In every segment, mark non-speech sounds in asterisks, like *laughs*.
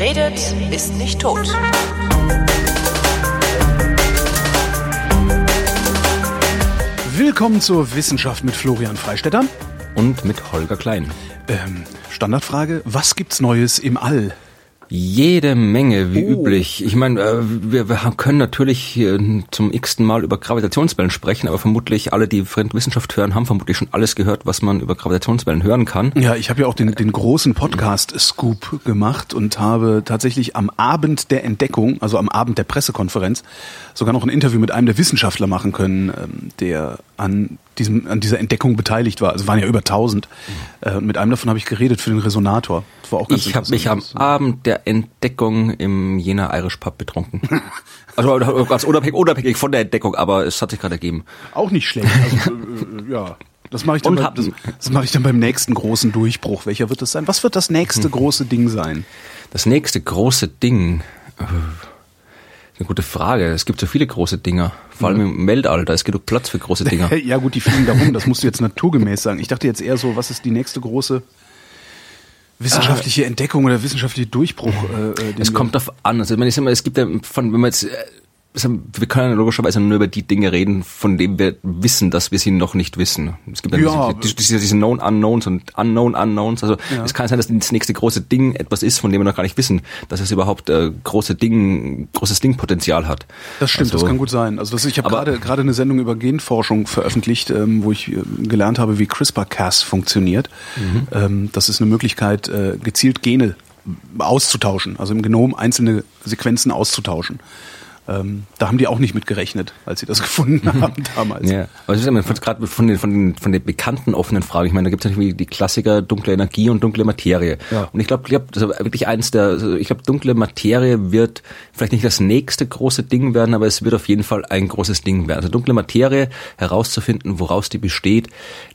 Wer redet, ist nicht tot. Willkommen zur Wissenschaft mit Florian Freistetter. Und mit Holger Klein. Ähm, Standardfrage, was gibt's Neues im All? Jede Menge, wie oh. üblich. Ich meine, äh, wir, wir können natürlich zum x-ten Mal über Gravitationswellen sprechen, aber vermutlich alle, die Wissenschaft hören, haben vermutlich schon alles gehört, was man über Gravitationswellen hören kann. Ja, ich habe ja auch den, den großen Podcast-Scoop gemacht und habe tatsächlich am Abend der Entdeckung, also am Abend der Pressekonferenz, sogar noch ein Interview mit einem der Wissenschaftler machen können, ähm, der an diesem, an dieser Entdeckung beteiligt war. Also es waren ja über 1000. Mhm. Äh, mit einem davon habe ich geredet für den Resonator. Das war auch ganz ich habe mich am Abend der Entdeckung im Jena Irish Pub betrunken. *laughs* also ganz unabhängig, unabhängig von der Entdeckung, aber es hat sich gerade ergeben. Auch nicht schlecht. Also, äh, äh, ja. Das mache ich, dann beim, das, das mache ich dann beim nächsten großen Durchbruch. Welcher wird das sein? Was wird das nächste hm. große Ding sein? Das nächste große Ding. Äh, eine gute Frage. Es gibt so viele große Dinger. Vor allem im Weltall, ist genug Platz für große Dinger. *laughs* ja gut, die fliegen da rum, das musst du jetzt naturgemäß sagen. Ich dachte jetzt eher so, was ist die nächste große wissenschaftliche Entdeckung oder wissenschaftliche Durchbruch? Äh, äh es kommt darauf an. Also ich meine, ich sag mal, es gibt ja von, wenn man jetzt äh, wir können logischerweise nur über die Dinge reden, von denen wir wissen, dass wir sie noch nicht wissen. Es gibt ja, diese, diese, diese Known Unknowns und Unknown Unknowns. Also ja. es kann sein, dass das nächste große Ding etwas ist, von dem wir noch gar nicht wissen, dass es überhaupt äh, große Ding, großes Dingpotenzial hat. Das stimmt, also, das kann gut sein. Also das, ich habe gerade gerade eine Sendung über Genforschung veröffentlicht, ähm, wo ich äh, gelernt habe, wie CRISPR-Cas funktioniert. Mhm. Ähm, das ist eine Möglichkeit, äh, gezielt Gene auszutauschen, also im Genom einzelne Sequenzen auszutauschen. Ähm, da haben die auch nicht mit gerechnet, als sie das *laughs* gefunden *laughs* haben damals. Ja, aber ich meine, gerade von den, von, den, von den bekannten offenen Fragen, ich meine, da gibt es natürlich die Klassiker dunkle Energie und dunkle Materie. Ja. Und ich glaube, glaub, das ist wirklich eins der, also ich glaube, dunkle Materie wird vielleicht nicht das nächste große Ding werden, aber es wird auf jeden Fall ein großes Ding werden. Also dunkle Materie herauszufinden, woraus die besteht,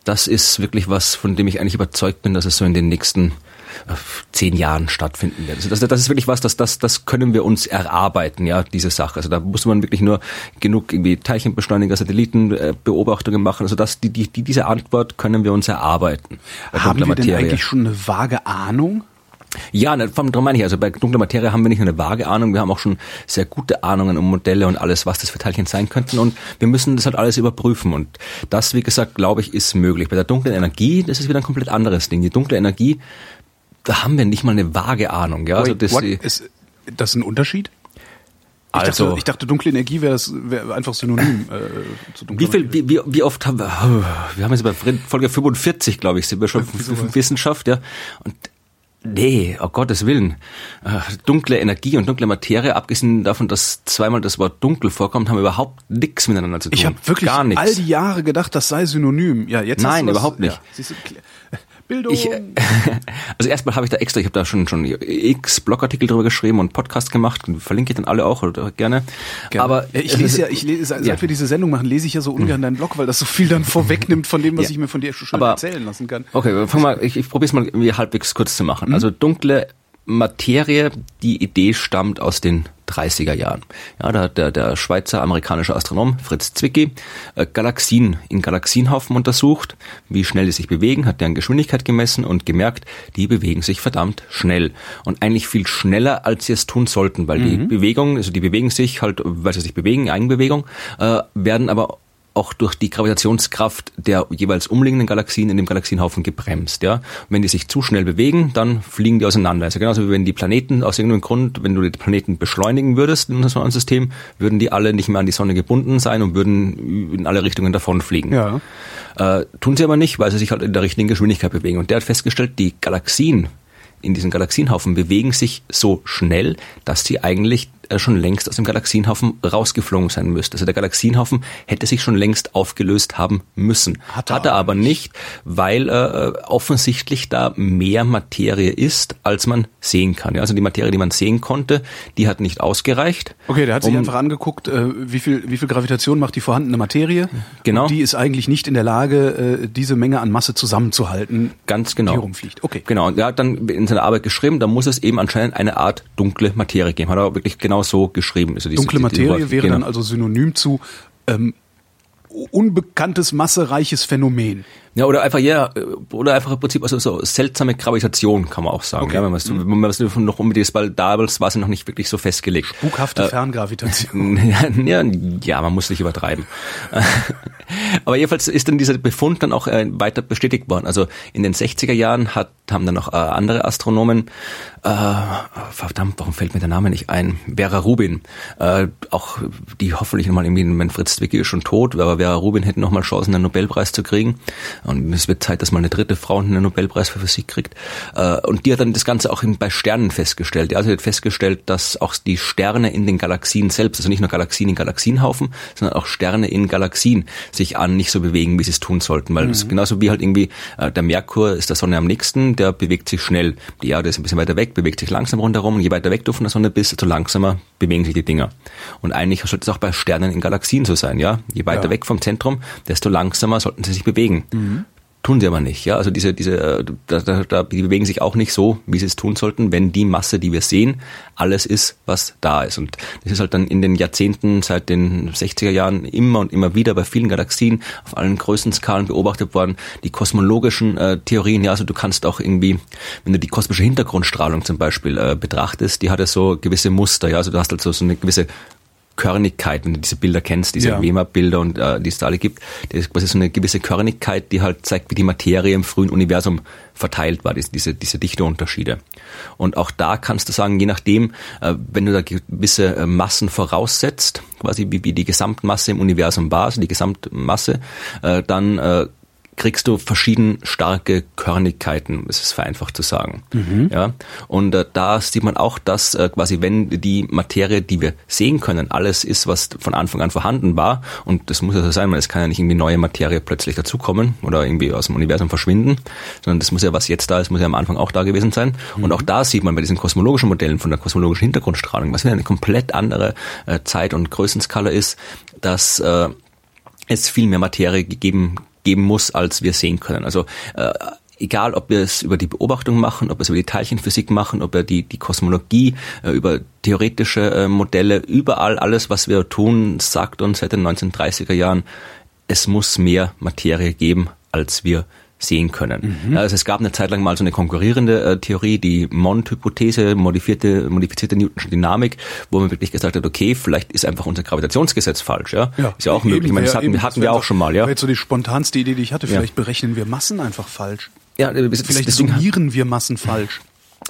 das ist wirklich was, von dem ich eigentlich überzeugt bin, dass es so in den nächsten zehn Jahren stattfinden wird. Also das, das ist wirklich was, das, das, das können wir uns erarbeiten, ja, diese Sache. Also da muss man wirklich nur genug irgendwie Teilchenbeschleuniger, Satellitenbeobachtungen machen. Also das, die, die, diese Antwort können wir uns erarbeiten. Haben wir denn eigentlich schon eine vage Ahnung? Ja, ne, darum meine ich, also bei dunkler Materie haben wir nicht nur eine vage Ahnung, wir haben auch schon sehr gute Ahnungen um Modelle und alles, was das für Teilchen sein könnten und wir müssen das halt alles überprüfen und das, wie gesagt, glaube ich, ist möglich. Bei der dunklen Energie, das ist wieder ein komplett anderes Ding. Die dunkle Energie, da haben wir nicht mal eine vage Ahnung. Ja? Also Wait, also das, ist das ein Unterschied? Ich, also, dachte, ich dachte, dunkle Energie wäre wär einfach synonym äh, zu dunkler wie, viel, wie, wie, wie oft haben wir, oh, wir haben jetzt bei Folge 45, glaube ich, sind wir schon für Wissenschaft, ja. Und Nee, oh Gottes Willen. Äh, dunkle Energie und dunkle Materie, abgesehen davon, dass zweimal das Wort dunkel vorkommt, haben überhaupt nichts miteinander zu tun. Ich habe wirklich all die Jahre gedacht, das sei synonym. Ja, jetzt Nein, überhaupt nicht. Ja, Bildung. Ich, *laughs* also erstmal habe ich da extra, ich habe da schon schon x Blogartikel drüber geschrieben und Podcast gemacht, verlinke ich dann alle auch oder gerne. gerne. Aber ich lese ja, ich lese, seit ja. wir diese Sendung machen, lese ich ja so ungern hm. deinen Blog, weil das so viel dann *laughs* vorwegnimmt von dem, was ja. ich mir von dir schon Aber, erzählen lassen kann. Okay, fang mal, ich, ich probiere es mal irgendwie halbwegs kurz zu machen. Mhm. Also dunkle Materie, die Idee stammt aus den 30er Jahren. Ja, da hat der, der Schweizer amerikanische Astronom Fritz Zwicky äh, Galaxien in Galaxienhaufen untersucht, wie schnell die sich bewegen, hat deren Geschwindigkeit gemessen und gemerkt, die bewegen sich verdammt schnell und eigentlich viel schneller, als sie es tun sollten, weil mhm. die Bewegung, also die bewegen sich halt, weil sie sich bewegen, Eigenbewegung, äh, werden aber auch durch die Gravitationskraft der jeweils umliegenden Galaxien in dem Galaxienhaufen gebremst. Ja? Und wenn die sich zu schnell bewegen, dann fliegen die auseinander. Also genauso wie wenn die Planeten aus irgendeinem Grund, wenn du die Planeten beschleunigen würdest in unserem Sonnensystem, würden die alle nicht mehr an die Sonne gebunden sein und würden in alle Richtungen davonfliegen. Ja. Äh, tun sie aber nicht, weil sie sich halt in der richtigen Geschwindigkeit bewegen. Und der hat festgestellt, die Galaxien in diesem Galaxienhaufen bewegen sich so schnell, dass sie eigentlich schon längst aus dem Galaxienhaufen rausgeflogen sein müsste. Also der Galaxienhaufen hätte sich schon längst aufgelöst haben müssen. Hat er, Hat er aber nicht, weil äh, offensichtlich da mehr Materie ist, als man sehen kann. Ja, also die Materie, die man sehen konnte, die hat nicht ausgereicht. Okay, der hat sich um, einfach angeguckt, äh, wie viel wie viel Gravitation macht die vorhandene Materie. Genau. Und die ist eigentlich nicht in der Lage, äh, diese Menge an Masse zusammenzuhalten. Ganz genau. Die rumfliegt. Okay. Genau. Und er hat dann in seiner Arbeit geschrieben, da muss es eben anscheinend eine Art dunkle Materie geben. Hat er wirklich genau genau so geschrieben. Also Dunkle Materie die, die, wäre genau. dann also synonym zu ähm, unbekanntes massereiches Phänomen. Ja, oder einfach, ja, oder einfach im Prinzip also so seltsame Gravitation, kann man auch sagen. Okay. Ja, wenn man es mhm. noch unbedingt, weil damals war es noch nicht wirklich so festgelegt. Spukhafte äh, Ferngravitation. *laughs* Ja, ja, man muss nicht übertreiben. *laughs* Aber jedenfalls ist dann dieser Befund dann auch äh, weiter bestätigt worden. Also in den 60er Jahren hat, haben dann noch äh, andere Astronomen, äh, verdammt, warum fällt mir der Name nicht ein? Vera Rubin, äh, auch die hoffentlich nochmal irgendwie, Fritz Zwicky ist schon tot, aber Vera Rubin hätte nochmal Chancen, einen Nobelpreis zu kriegen. Und es wird Zeit, dass mal eine dritte Frau einen Nobelpreis für Physik kriegt. Äh, und die hat dann das Ganze auch bei Sternen festgestellt. Ja, also hat festgestellt, dass auch die Sterne in den Galaxien selbst, also nicht nur Galaxien in Galaxienhaufen, sondern auch Sterne in Galaxien sich an nicht so bewegen, wie sie es tun sollten. Weil mhm. es genauso wie halt irgendwie äh, der Merkur ist der Sonne am nächsten, der bewegt sich schnell. Die Erde ist ein bisschen weiter weg, bewegt sich langsam rundherum. Und je weiter weg du von der Sonne bist, desto langsamer bewegen sich die Dinger. Und eigentlich sollte es auch bei Sternen in Galaxien so sein, ja. Je weiter ja. weg vom Zentrum, desto langsamer sollten sie sich bewegen. Mhm. Tun sie aber nicht, ja. Also diese, diese, äh, da, da, da, die bewegen sich auch nicht so, wie sie es tun sollten, wenn die Masse, die wir sehen, alles ist, was da ist. Und das ist halt dann in den Jahrzehnten, seit den 60er Jahren immer und immer wieder bei vielen Galaxien auf allen Größenskalen beobachtet worden. Die kosmologischen äh, Theorien, ja, also du kannst auch irgendwie, wenn du die kosmische Hintergrundstrahlung zum Beispiel äh, betrachtest, die hat ja so gewisse Muster, ja. Also du hast halt so, so eine gewisse Körnigkeit, wenn du diese Bilder kennst, diese ja. Wemer-Bilder und äh, die es da alle gibt, das ist quasi so eine gewisse Körnigkeit, die halt zeigt, wie die Materie im frühen Universum verteilt war, diese, diese Dichteunterschiede. Und auch da kannst du sagen, je nachdem, äh, wenn du da gewisse äh, Massen voraussetzt, quasi wie, wie die Gesamtmasse im Universum war, also die Gesamtmasse, äh, dann äh, kriegst du verschieden starke Körnigkeiten, ist es vereinfacht zu sagen. Mhm. Ja, und äh, da sieht man auch, dass äh, quasi wenn die Materie, die wir sehen können, alles ist, was von Anfang an vorhanden war, und das muss ja so sein, weil es kann ja nicht irgendwie neue Materie plötzlich dazukommen oder irgendwie aus dem Universum verschwinden, sondern das muss ja, was jetzt da ist, muss ja am Anfang auch da gewesen sein. Mhm. Und auch da sieht man bei diesen kosmologischen Modellen von der kosmologischen Hintergrundstrahlung, was wieder eine komplett andere äh, Zeit- und Größenskala ist, dass äh, es viel mehr Materie gegeben geben muss, als wir sehen können. Also äh, egal, ob wir es über die Beobachtung machen, ob wir es über die Teilchenphysik machen, ob wir die, die Kosmologie, äh, über theoretische äh, Modelle, überall alles, was wir tun, sagt uns seit den 1930er Jahren, es muss mehr Materie geben, als wir sehen können. Mhm. Also es gab eine Zeit lang mal so eine konkurrierende äh, Theorie, die Mond-Hypothese, modifizierte, modifizierte Newtonsche Dynamik, wo man wirklich gesagt hat, okay, vielleicht ist einfach unser Gravitationsgesetz falsch. Ja, ja ist ja auch möglich. Ich meine, das hatten, eben, hatten wir auch schon mal. Ja, jetzt so die spontanste Idee, die ich hatte. Vielleicht ja. berechnen wir Massen einfach falsch. Ja, vielleicht summieren wir Massen falsch.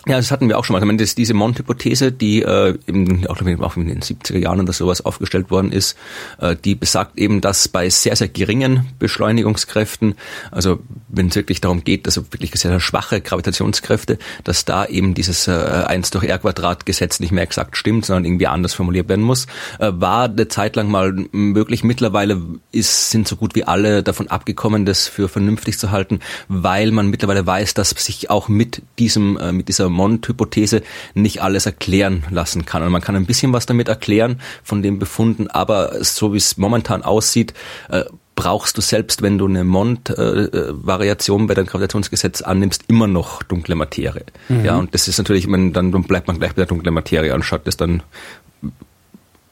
Ja, das hatten wir auch schon mal. Ich meine, das, diese Mond-Hypothese, die äh, im, auch, auch in den 70er Jahren oder sowas aufgestellt worden ist, äh, die besagt eben, dass bei sehr, sehr geringen Beschleunigungskräften, also wenn es wirklich darum geht, also wirklich sehr, sehr schwache Gravitationskräfte, dass da eben dieses äh, 1 durch R Quadrat Gesetz nicht mehr exakt stimmt, sondern irgendwie anders formuliert werden muss, äh, war eine Zeit lang mal möglich. Mittlerweile ist, sind so gut wie alle davon abgekommen, das für vernünftig zu halten, weil man mittlerweile weiß, dass sich auch mit diesem, äh, mit dieser Mond-Hypothese nicht alles erklären lassen kann. Und man kann ein bisschen was damit erklären von den Befunden, aber so wie es momentan aussieht, äh, brauchst du selbst, wenn du eine Mond-Variation äh, bei deinem Gravitationsgesetz annimmst, immer noch dunkle Materie. Mhm. Ja, und das ist natürlich, wenn, dann bleibt man gleich bei der dunklen Materie, anstatt das dann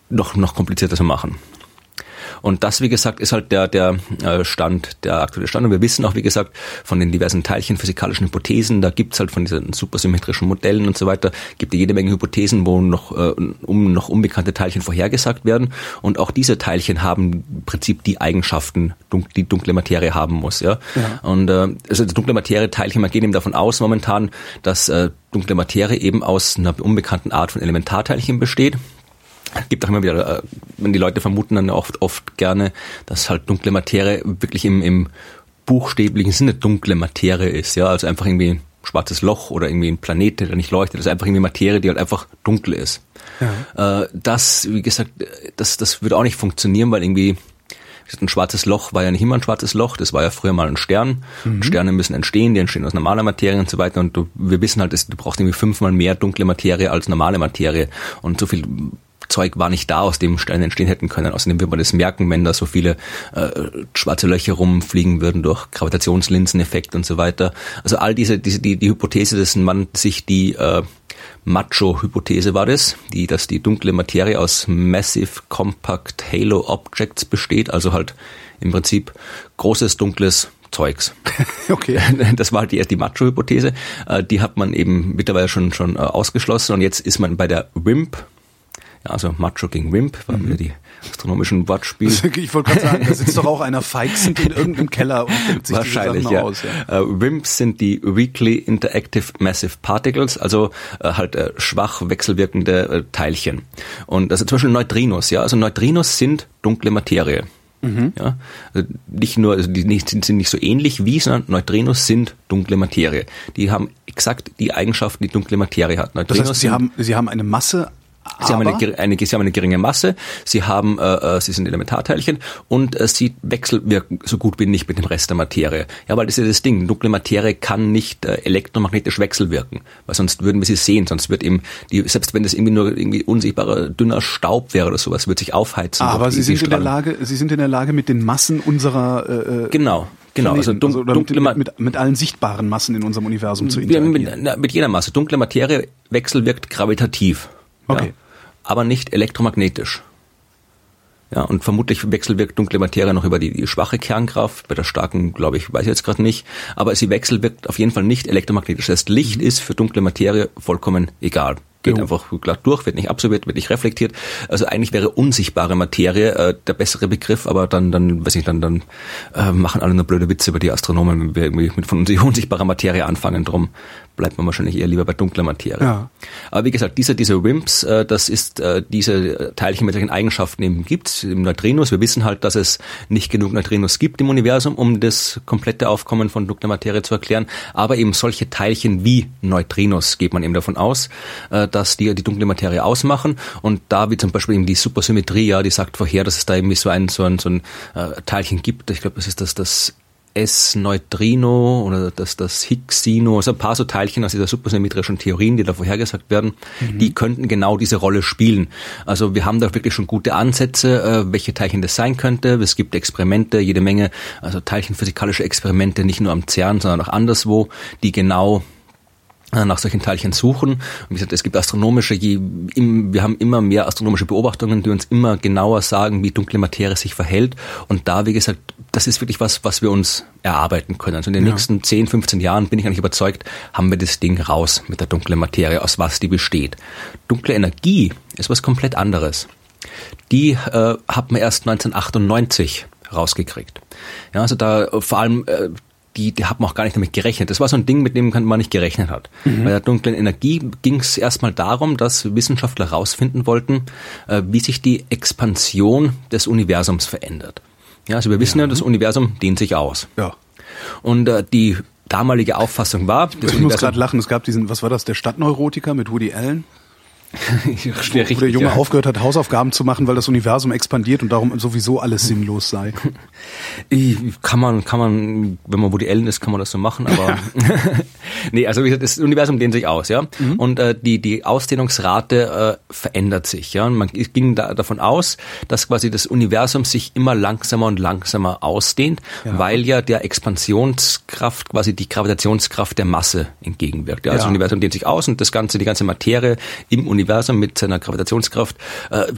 noch, noch komplizierter zu machen. Und das, wie gesagt, ist halt der, der äh, Stand, der aktuelle Stand. Und wir wissen auch, wie gesagt, von den diversen teilchenphysikalischen Hypothesen, da gibt's halt von diesen supersymmetrischen Modellen und so weiter, gibt es jede Menge Hypothesen, wo noch, äh, um noch unbekannte Teilchen vorhergesagt werden. Und auch diese Teilchen haben im Prinzip die Eigenschaften, die dunkle Materie haben muss. Ja? ja. Und äh, also dunkle Materie-Teilchen, man geht eben davon aus momentan, dass äh, dunkle Materie eben aus einer unbekannten Art von Elementarteilchen besteht gibt auch immer wieder, äh, wenn die Leute vermuten dann oft, oft gerne, dass halt dunkle Materie wirklich im, im buchstäblichen Sinne dunkle Materie ist, ja, also einfach irgendwie ein schwarzes Loch oder irgendwie ein Planet, der nicht leuchtet, das ist einfach irgendwie Materie, die halt einfach dunkel ist. Ja. Äh, das, wie gesagt, das, das würde auch nicht funktionieren, weil irgendwie ein schwarzes Loch war ja nicht immer ein schwarzes Loch, das war ja früher mal ein Stern. Mhm. Sterne müssen entstehen, die entstehen aus normaler Materie und so weiter. Und du, wir wissen halt, du brauchst irgendwie fünfmal mehr dunkle Materie als normale Materie. Und so viel Zeug war nicht da, aus dem Sterne entstehen hätten können. Außerdem wird man das merken, wenn da so viele äh, schwarze Löcher rumfliegen würden durch Gravitationslinseneffekt und so weiter. Also all diese, diese die, die Hypothese, dass man sich die äh, Macho-Hypothese war das, die, dass die dunkle Materie aus Massive Compact Halo Objects besteht, also halt im Prinzip großes dunkles Zeugs. *laughs* okay. *laughs* Das war die, die Macho-Hypothese. Äh, die hat man eben mittlerweile schon, schon äh, ausgeschlossen und jetzt ist man bei der WIMP, ja, also Macho gegen Wimp, war mhm. wieder die astronomischen Wortspiele. *laughs* Ich wollte gerade sagen, da sitzt doch auch einer feixend in irgendeinem Keller und denkt sich Wahrscheinlich, ja. aus. Ja. Uh, WIMPs sind die Weakly Interactive Massive Particles, also uh, halt uh, schwach wechselwirkende Teilchen. Und also zum Beispiel Neutrinos, ja, also Neutrinos sind dunkle Materie. Mhm. Ja, also nicht nur, also die nicht, sind nicht so ähnlich wie, sondern Neutrinos sind dunkle Materie. Die haben exakt die Eigenschaften, die dunkle Materie hat. Neutrinos das heißt, sie haben, sie haben eine Masse, Sie haben, eine, eine, sie haben eine geringe Masse, sie haben, äh, äh, sie sind Elementarteilchen und äh, sie wechselwirken so gut wie nicht mit dem Rest der Materie. Ja, weil das ist das Ding. Dunkle Materie kann nicht äh, elektromagnetisch wechselwirken, weil sonst würden wir sie sehen, sonst wird eben die, selbst wenn das irgendwie nur irgendwie unsichtbarer dünner Staub wäre oder sowas, wird sich aufheizen. Aber sie sind in der Lage, sie sind in der Lage mit den Massen unserer äh, äh genau. Genau, also, dun also dunkle mit, mit, mit, allen sichtbaren Massen in unserem Universum zu interagieren. Mit, mit jeder Masse. Dunkle Materie wechselwirkt gravitativ. Okay. Ja aber nicht elektromagnetisch. Ja, und vermutlich wechselwirkt dunkle Materie noch über die, die schwache Kernkraft. Bei der starken, glaube ich, weiß ich jetzt gerade nicht. Aber sie wechselwirkt auf jeden Fall nicht elektromagnetisch. Das heißt, Licht mhm. ist für dunkle Materie vollkommen egal geht jo. einfach glatt durch, wird nicht absorbiert, wird nicht reflektiert. Also eigentlich wäre unsichtbare Materie äh, der bessere Begriff, aber dann, dann, weiß ich, dann, dann äh, machen alle nur blöde Witze über die Astronomen, wenn wir irgendwie mit von *laughs* unsichtbarer Materie anfangen. Drum bleibt man wahrscheinlich eher lieber bei dunkler Materie. Ja. Aber wie gesagt, diese, diese WIMPs, äh, das ist äh, diese Teilchen mit solchen Eigenschaften eben gibt im Neutrinos. Wir wissen halt, dass es nicht genug Neutrinos gibt im Universum, um das komplette Aufkommen von dunkler Materie zu erklären. Aber eben solche Teilchen wie Neutrinos geht man eben davon aus, äh, dass die die dunkle Materie ausmachen. Und da wie zum Beispiel eben die Supersymmetrie, ja, die sagt vorher, dass es da irgendwie so ein, so ein, so ein äh, Teilchen gibt. Ich glaube, das ist das, das S-Neutrino oder das, das Higgsino, also ein paar so Teilchen aus dieser supersymmetrischen Theorien, die da vorhergesagt werden, mhm. die könnten genau diese Rolle spielen. Also wir haben da wirklich schon gute Ansätze, äh, welche Teilchen das sein könnte. Es gibt Experimente, jede Menge, also teilchenphysikalische Experimente, nicht nur am CERN, sondern auch anderswo, die genau nach solchen Teilchen suchen. Und wie gesagt, es gibt astronomische, je, im, wir haben immer mehr astronomische Beobachtungen, die uns immer genauer sagen, wie dunkle Materie sich verhält. Und da, wie gesagt, das ist wirklich was, was wir uns erarbeiten können. Also in den ja. nächsten 10, 15 Jahren bin ich eigentlich überzeugt, haben wir das Ding raus mit der dunklen Materie, aus was die besteht. Dunkle Energie ist was komplett anderes. Die äh, hat man erst 1998 rausgekriegt. Ja, also da vor allem äh, die, die haben auch gar nicht damit gerechnet. Das war so ein Ding, mit dem man nicht gerechnet hat. Mhm. Bei der dunklen Energie ging es erstmal darum, dass Wissenschaftler herausfinden wollten, äh, wie sich die Expansion des Universums verändert. Ja, also wir wissen ja, ja das Universum dehnt sich aus. Ja. Und äh, die damalige Auffassung war, ich muss gerade lachen, es gab diesen, was war das, der Stadtneurotiker mit Woody Allen? Wo der Junge ja. aufgehört hat, Hausaufgaben zu machen, weil das Universum expandiert und darum sowieso alles sinnlos sei. *laughs* Kann man, kann man, wenn man wo die Ellen ist, kann man das so machen, aber *laughs* *laughs* nee, also wie gesagt, das Universum dehnt sich aus, ja. Mhm. Und äh, die, die Ausdehnungsrate äh, verändert sich, ja. Und man ging da davon aus, dass quasi das Universum sich immer langsamer und langsamer ausdehnt, ja. weil ja der Expansionskraft, quasi die Gravitationskraft der Masse entgegenwirkt. Ja? Also ja. das Universum dehnt sich aus und das ganze, die ganze Materie im Universum Universum mit seiner Gravitationskraft äh,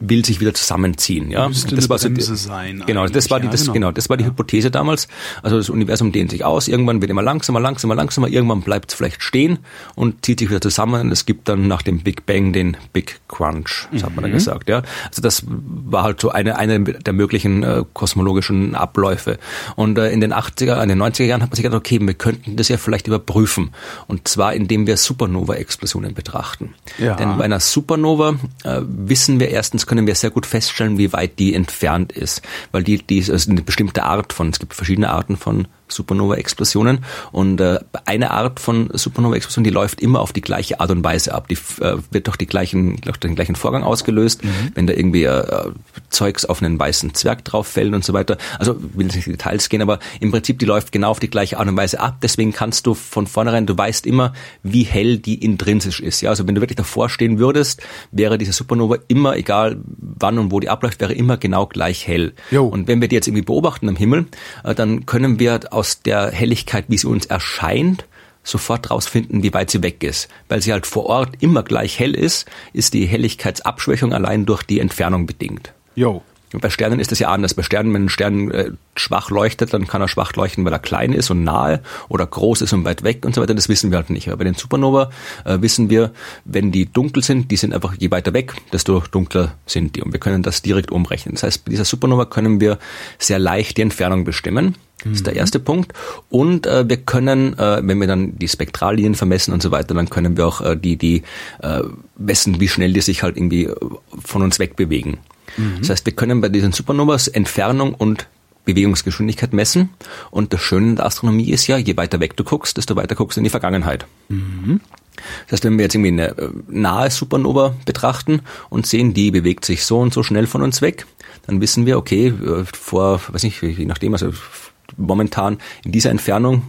will sich wieder zusammenziehen. Ja, das war so die, sein genau, das war die, das, ja, genau. genau. das war die ja. Hypothese damals. Also das Universum dehnt sich aus. Irgendwann wird immer langsamer, langsamer, langsamer. Irgendwann bleibt es vielleicht stehen und zieht sich wieder zusammen. Es gibt dann nach dem Big Bang den Big Crunch, das mhm. hat man dann mhm. gesagt. Ja, also das war halt so eine eine der möglichen äh, kosmologischen Abläufe. Und äh, in den 80er, in den 90er Jahren hat man sich gedacht, okay, wir könnten das ja vielleicht überprüfen. Und zwar indem wir Supernova-Explosionen betrachten. Ja. Denn bei einer Supernova äh, wissen wir erstens können wir sehr gut feststellen, wie weit die entfernt ist, weil die, die ist also eine bestimmte Art von, es gibt verschiedene Arten von Supernova-Explosionen. Und äh, eine Art von Supernova-Explosion, die läuft immer auf die gleiche Art und Weise ab. Die äh, wird durch, die gleichen, durch den gleichen Vorgang ausgelöst, mhm. wenn da irgendwie äh, Zeugs auf einen weißen Zwerg drauf fällt und so weiter. Also will nicht in Details gehen, aber im Prinzip die läuft genau auf die gleiche Art und Weise ab. Deswegen kannst du von vornherein, du weißt immer, wie hell die intrinsisch ist. Ja, also wenn du wirklich davor stehen würdest, wäre diese Supernova immer, egal wann und wo die abläuft, wäre immer genau gleich hell. Jo. Und wenn wir die jetzt irgendwie beobachten am Himmel, äh, dann können wir aus der Helligkeit, wie sie uns erscheint, sofort rausfinden, wie weit sie weg ist. Weil sie halt vor Ort immer gleich hell ist, ist die Helligkeitsabschwächung allein durch die Entfernung bedingt. Jo. Bei Sternen ist das ja anders. Bei Sternen, wenn ein Stern äh, schwach leuchtet, dann kann er schwach leuchten, weil er klein ist und nahe oder groß ist und weit weg und so weiter. Das wissen wir halt nicht. Aber bei den Supernova äh, wissen wir, wenn die dunkel sind, die sind einfach je weiter weg, desto dunkler sind die. Und wir können das direkt umrechnen. Das heißt, bei dieser Supernova können wir sehr leicht die Entfernung bestimmen. Das ist der erste Punkt. Und äh, wir können, äh, wenn wir dann die Spektrallinien vermessen und so weiter, dann können wir auch äh, die, die äh, messen, wie schnell die sich halt irgendwie äh, von uns wegbewegen. Mhm. Das heißt, wir können bei diesen Supernovas Entfernung und Bewegungsgeschwindigkeit messen. Und das Schöne in der Astronomie ist ja, je weiter weg du guckst, desto weiter guckst du in die Vergangenheit. Mhm. Das heißt, wenn wir jetzt irgendwie eine äh, nahe Supernova betrachten und sehen, die bewegt sich so und so schnell von uns weg, dann wissen wir, okay, äh, vor, weiß nicht, je nachdem, also momentan in dieser Entfernung,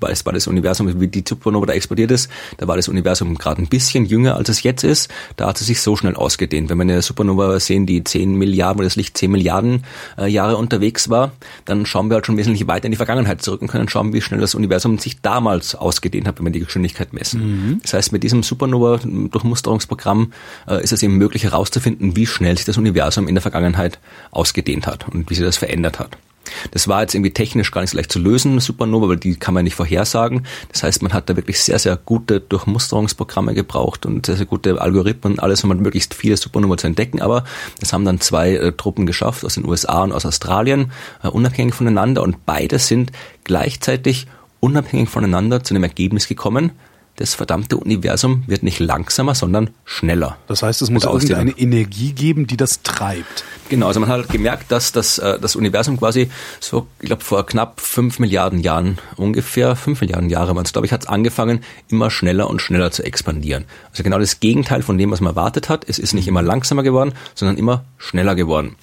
weil es war das Universum, wie die Supernova da explodiert ist, da war das Universum gerade ein bisschen jünger, als es jetzt ist. Da hat es sich so schnell ausgedehnt. Wenn wir eine Supernova sehen, die 10 Milliarden, wo das Licht 10 Milliarden äh, Jahre unterwegs war, dann schauen wir halt schon wesentlich weiter in die Vergangenheit zurück und können schauen, wie schnell das Universum sich damals ausgedehnt hat, wenn wir die Geschwindigkeit messen. Mhm. Das heißt, mit diesem Supernova-Durchmusterungsprogramm äh, ist es eben möglich herauszufinden, wie schnell sich das Universum in der Vergangenheit ausgedehnt hat und wie sich das verändert hat. Das war jetzt irgendwie technisch gar nicht so leicht zu lösen, Supernova, weil die kann man nicht vorhersagen. Das heißt, man hat da wirklich sehr, sehr gute Durchmusterungsprogramme gebraucht und sehr, sehr gute Algorithmen alles, um halt möglichst viele Supernova zu entdecken. Aber das haben dann zwei äh, Truppen geschafft aus den USA und aus Australien, äh, unabhängig voneinander und beide sind gleichzeitig unabhängig voneinander zu einem Ergebnis gekommen, das verdammte Universum wird nicht langsamer, sondern schneller. Das heißt, es muss irgendeine Energie geben, die das treibt. Genau, also man hat gemerkt, dass das, äh, das Universum quasi so, ich glaube, vor knapp fünf Milliarden Jahren, ungefähr fünf Milliarden Jahre waren es, glaube ich, hat es angefangen, immer schneller und schneller zu expandieren. Also genau das Gegenteil von dem, was man erwartet hat. Es ist nicht immer langsamer geworden, sondern immer schneller geworden.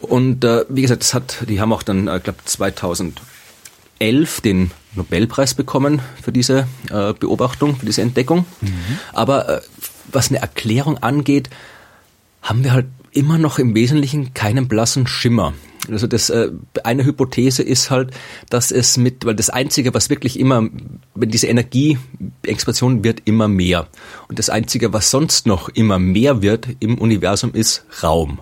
Und äh, wie gesagt, das hat, die haben auch dann, ich äh, glaube, 2011 den Nobelpreis bekommen für diese äh, Beobachtung, für diese Entdeckung. Mhm. Aber äh, was eine Erklärung angeht, haben wir halt immer noch im Wesentlichen keinen blassen Schimmer. Also das äh, eine Hypothese ist halt, dass es mit, weil das einzige, was wirklich immer, wenn diese Energieexpansion wird immer mehr und das einzige, was sonst noch immer mehr wird im Universum, ist Raum.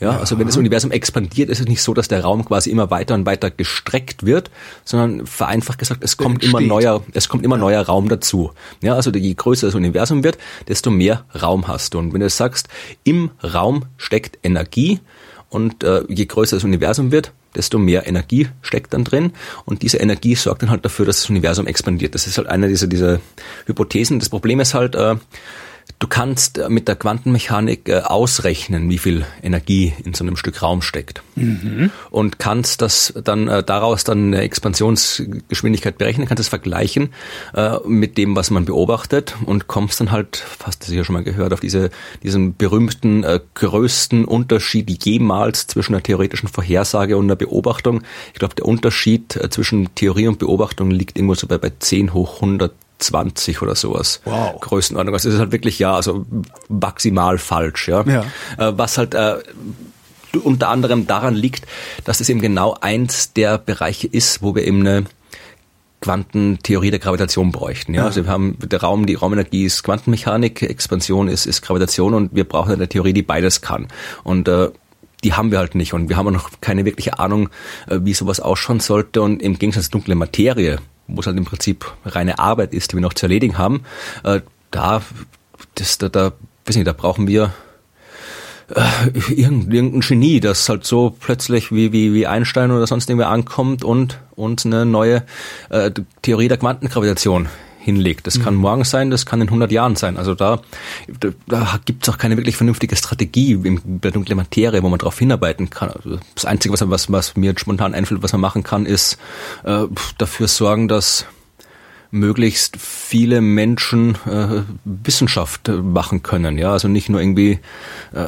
Ja, also wenn das Universum expandiert, ist es nicht so, dass der Raum quasi immer weiter und weiter gestreckt wird, sondern vereinfacht gesagt, es kommt immer neuer, es kommt immer neuer Raum dazu. Ja, also je größer das Universum wird, desto mehr Raum hast du. Und wenn du sagst, im Raum steckt Energie und äh, je größer das Universum wird, desto mehr Energie steckt dann drin und diese Energie sorgt dann halt dafür, dass das Universum expandiert. Das ist halt eine dieser, dieser Hypothesen. Das Problem ist halt, äh, Du kannst äh, mit der Quantenmechanik äh, ausrechnen, wie viel Energie in so einem Stück Raum steckt. Mhm. Und kannst das dann äh, daraus dann eine Expansionsgeschwindigkeit berechnen, kannst es vergleichen mit dem, was man beobachtet und kommst dann halt, fast das ja schon mal gehört, auf diese, diesen berühmten größten Unterschied jemals zwischen einer theoretischen Vorhersage und einer Beobachtung. Ich glaube, der Unterschied zwischen Theorie und Beobachtung liegt irgendwo so bei, bei 10 hoch 100 20 oder sowas. Wow. Größenordnung. Also das ist halt wirklich ja, also maximal falsch, ja. ja. Äh, was halt äh, unter anderem daran liegt, dass es eben genau eins der Bereiche ist, wo wir eben eine Quantentheorie der Gravitation bräuchten. Ja? ja. Also wir haben der Raum, die Raumenergie ist Quantenmechanik, Expansion ist, ist Gravitation und wir brauchen eine Theorie, die beides kann. Und äh, die haben wir halt nicht und wir haben auch noch keine wirkliche Ahnung, äh, wie sowas ausschauen sollte und im Gegensatz zur dunklen Materie wo es halt im Prinzip reine Arbeit ist, die wir noch zu erledigen haben, äh, da, das, da, da, weiß nicht, da brauchen wir äh, irgendein Genie, das halt so plötzlich wie, wie, wie Einstein oder sonst irgendwer ankommt und, und eine neue äh, Theorie der Quantengravitation hinlegt. Das kann mhm. morgen sein, das kann in 100 Jahren sein. Also da, da, da gibt es auch keine wirklich vernünftige Strategie in der dunklen Materie, wo man darauf hinarbeiten kann. Also das Einzige, was, was, was mir spontan einfällt, was man machen kann, ist äh, dafür sorgen, dass möglichst viele Menschen äh, Wissenschaft machen können. Ja, also nicht nur irgendwie äh,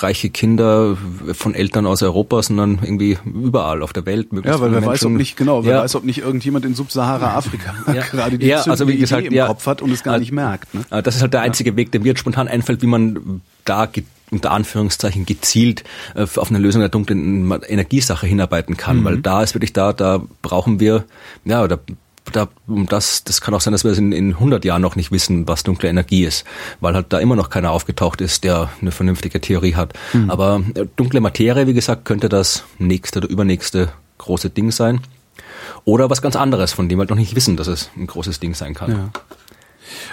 reiche Kinder von Eltern aus Europa, sondern irgendwie überall auf der Welt. Möglichst ja, weil wer Menschen, weiß, ob nicht genau, wer ja. weiß, ob nicht irgendjemand in Subsahara-Afrika *laughs* ja. *laughs* gerade die ja, also wie gesagt, Idee im Kopf hat und es gar nicht merkt. Ne? Das ist halt der einzige Weg, der mir jetzt spontan einfällt, wie man da unter Anführungszeichen gezielt äh, auf eine Lösung der dunklen Energiesache hinarbeiten kann, mhm. weil da ist wirklich da, da brauchen wir, ja, oder da, das, das kann auch sein, dass wir es in, in 100 Jahren noch nicht wissen, was dunkle Energie ist, weil halt da immer noch keiner aufgetaucht ist, der eine vernünftige Theorie hat. Mhm. Aber äh, dunkle Materie, wie gesagt, könnte das nächste oder übernächste große Ding sein. Oder was ganz anderes, von dem wir halt noch nicht wissen, dass es ein großes Ding sein kann. Ja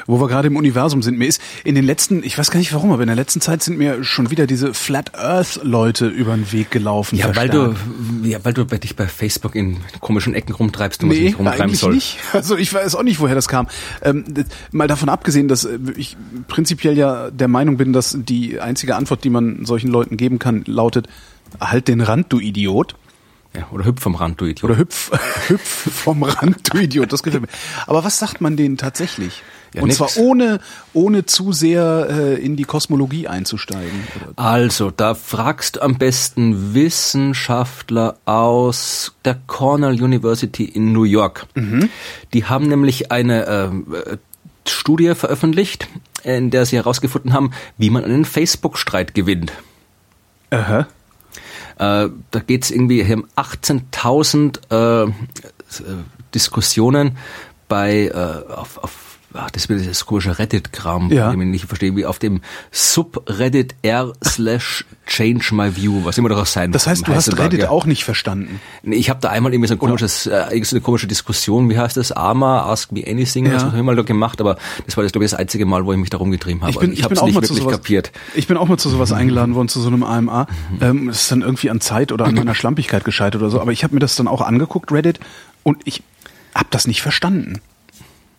wo wir gerade im Universum sind. Mir ist in den letzten, ich weiß gar nicht warum, aber in der letzten Zeit sind mir schon wieder diese Flat Earth Leute über den Weg gelaufen. Ja, weil du, ja, weil du dich bei Facebook in komischen Ecken rumtreibst, du nee, nicht rumtreiben soll. Nicht. *laughs* Also ich weiß auch nicht, woher das kam. Ähm, mal davon abgesehen, dass äh, ich prinzipiell ja der Meinung bin, dass die einzige Antwort, die man solchen Leuten geben kann, lautet, halt den Rand, du Idiot. Ja, oder hüpf vom Rand, du Idiot. Oder hüpf, *laughs* hüpf vom Rand, du Idiot. Das gefällt mir. Aber was sagt man denen tatsächlich? Ja, und nix. zwar ohne, ohne zu sehr äh, in die Kosmologie einzusteigen. Also, da fragst du am besten Wissenschaftler aus der Cornell University in New York. Mhm. Die haben nämlich eine äh, Studie veröffentlicht, in der sie herausgefunden haben, wie man einen Facebook-Streit gewinnt. Aha. Äh, da geht's irgendwie um 18.000 äh, Diskussionen bei äh, auf, auf ach, das ist das komische Reddit-Kram, ja. den ich nicht verstehe, wie auf dem Subreddit r slash change my view, was immer daraus sein Das heißt, du hast Reddit ja. auch nicht verstanden? Ich habe da einmal irgendwie so ein komisches, äh, so eine komische Diskussion, wie heißt das, Arma, Ask Me Anything, ja. das habe ich mal da gemacht, aber das war das, glaube ich, das einzige Mal, wo ich mich darum getrieben habe. Ich bin, ich, ich bin auch mal zu sowas, kapiert. Ich bin auch mal zu sowas *laughs* eingeladen worden, zu so einem AMA. Mhm. Ähm, das ist dann irgendwie an Zeit oder an meiner Schlampigkeit gescheitert oder so, aber ich habe mir das dann auch angeguckt, Reddit, und ich habe das nicht verstanden.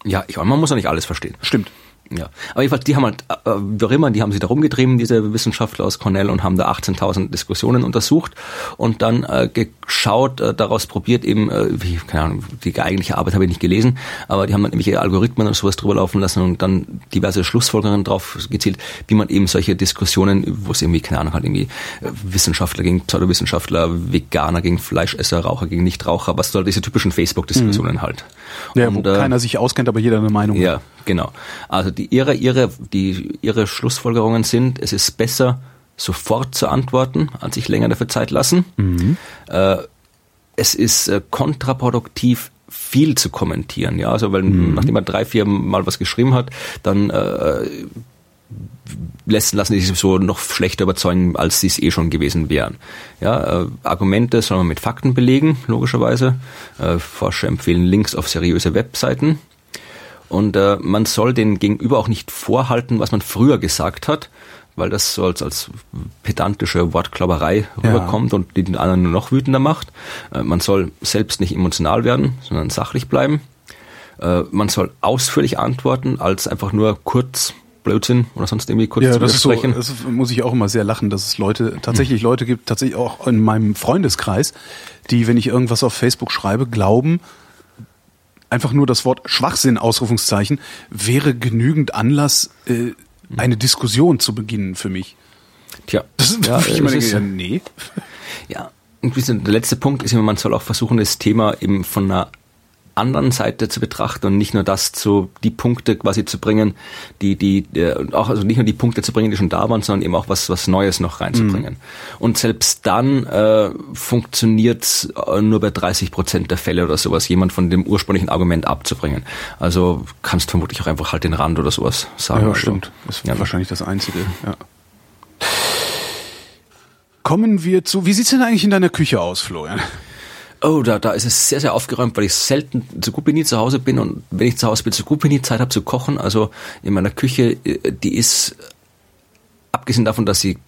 Ja, ich, man muss ja nicht alles verstehen. Stimmt. Ja, aber jedenfalls, die haben halt, äh, wie auch immer, die haben sich da rumgetrieben, diese Wissenschaftler aus Cornell, und haben da 18.000 Diskussionen untersucht und dann äh, geschaut, äh, daraus probiert eben, äh, wie, keine Ahnung, die eigentliche Arbeit habe ich nicht gelesen, aber die haben dann nämlich Algorithmen und sowas drüber laufen lassen und dann diverse Schlussfolgerungen drauf gezielt, wie man eben solche Diskussionen, wo es irgendwie, keine Ahnung, halt irgendwie äh, Wissenschaftler gegen Pseudowissenschaftler, Veganer gegen Fleischesser, Raucher gegen Nichtraucher, was soll diese typischen Facebook-Diskussionen mhm. halt. Ja, und, wo äh, keiner sich auskennt, aber jeder eine Meinung ja, hat. Genau. Also die ihre, ihre, die, ihre Schlussfolgerungen sind, es ist besser, sofort zu antworten, als sich länger dafür Zeit lassen. Mhm. Äh, es ist äh, kontraproduktiv, viel zu kommentieren, ja, also weil mhm. nachdem man drei, vier Mal was geschrieben hat, dann äh, lässt, lassen die sich so noch schlechter überzeugen, als sie es eh schon gewesen wären. Ja, äh, Argumente soll man mit Fakten belegen, logischerweise. Äh, Forscher empfehlen Links auf seriöse Webseiten. Und äh, man soll den Gegenüber auch nicht vorhalten, was man früher gesagt hat, weil das so als, als pedantische Wortklauberei rüberkommt ja. und die den anderen nur noch wütender macht. Äh, man soll selbst nicht emotional werden, sondern sachlich bleiben. Äh, man soll ausführlich antworten, als einfach nur kurz Blödsinn oder sonst irgendwie kurz ja, zu das ist so, das muss ich auch immer sehr lachen, dass es Leute, tatsächlich Leute gibt, tatsächlich auch in meinem Freundeskreis, die, wenn ich irgendwas auf Facebook schreibe, glauben, einfach nur das Wort Schwachsinn, Ausrufungszeichen, wäre genügend Anlass, äh, eine Diskussion zu beginnen für mich. Tja, das, ja, ich meine, ist, ja, nee. Ja, und der letzte Punkt ist immer, man soll auch versuchen, das Thema eben von einer anderen Seite zu betrachten und nicht nur das zu, die Punkte quasi zu bringen, die, die, äh, auch, also nicht nur die Punkte zu bringen, die schon da waren, sondern eben auch was, was Neues noch reinzubringen. Mhm. Und selbst dann äh, funktioniert äh, nur bei 30 Prozent der Fälle oder sowas, jemand von dem ursprünglichen Argument abzubringen. Also kannst vermutlich auch einfach halt den Rand oder sowas sagen. Ja, also, stimmt. Das ist ja. wahrscheinlich das Einzige, ja. Kommen wir zu, wie sieht's denn eigentlich in deiner Küche aus, Florian? Oh, da, da ist es sehr, sehr aufgeräumt, weil ich selten wie nie zu Hause bin und wenn ich zu Hause bin, wie nie Zeit habe zu kochen. Also in meiner Küche, äh, die ist, abgesehen davon, dass sie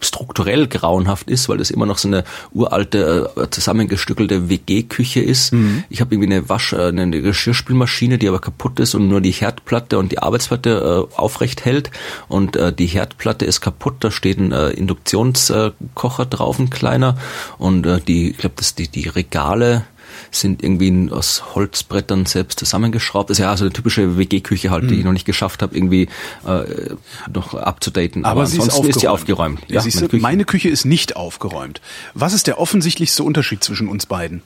strukturell grauenhaft ist, weil das immer noch so eine uralte, äh, zusammengestückelte WG-Küche ist. Mhm. Ich habe irgendwie eine Wasch-, äh, eine Geschirrspülmaschine, die aber kaputt ist und nur die Herdplatte und die Arbeitsplatte äh, aufrecht hält. Und äh, die Herdplatte ist kaputt, da steht ein äh, Induktionskocher drauf, ein kleiner. Und äh, die, ich glaube, das die, die Regale sind irgendwie aus Holzbrettern selbst zusammengeschraubt. Das ist ja so eine typische WG-Küche halt, die ich hm. noch nicht geschafft habe, irgendwie äh, noch abzudaten. Aber, Aber sie ansonsten ist, ist sie aufgeräumt. Ja, ja meine, Küche. meine Küche ist nicht aufgeräumt. Was ist der offensichtlichste Unterschied zwischen uns beiden?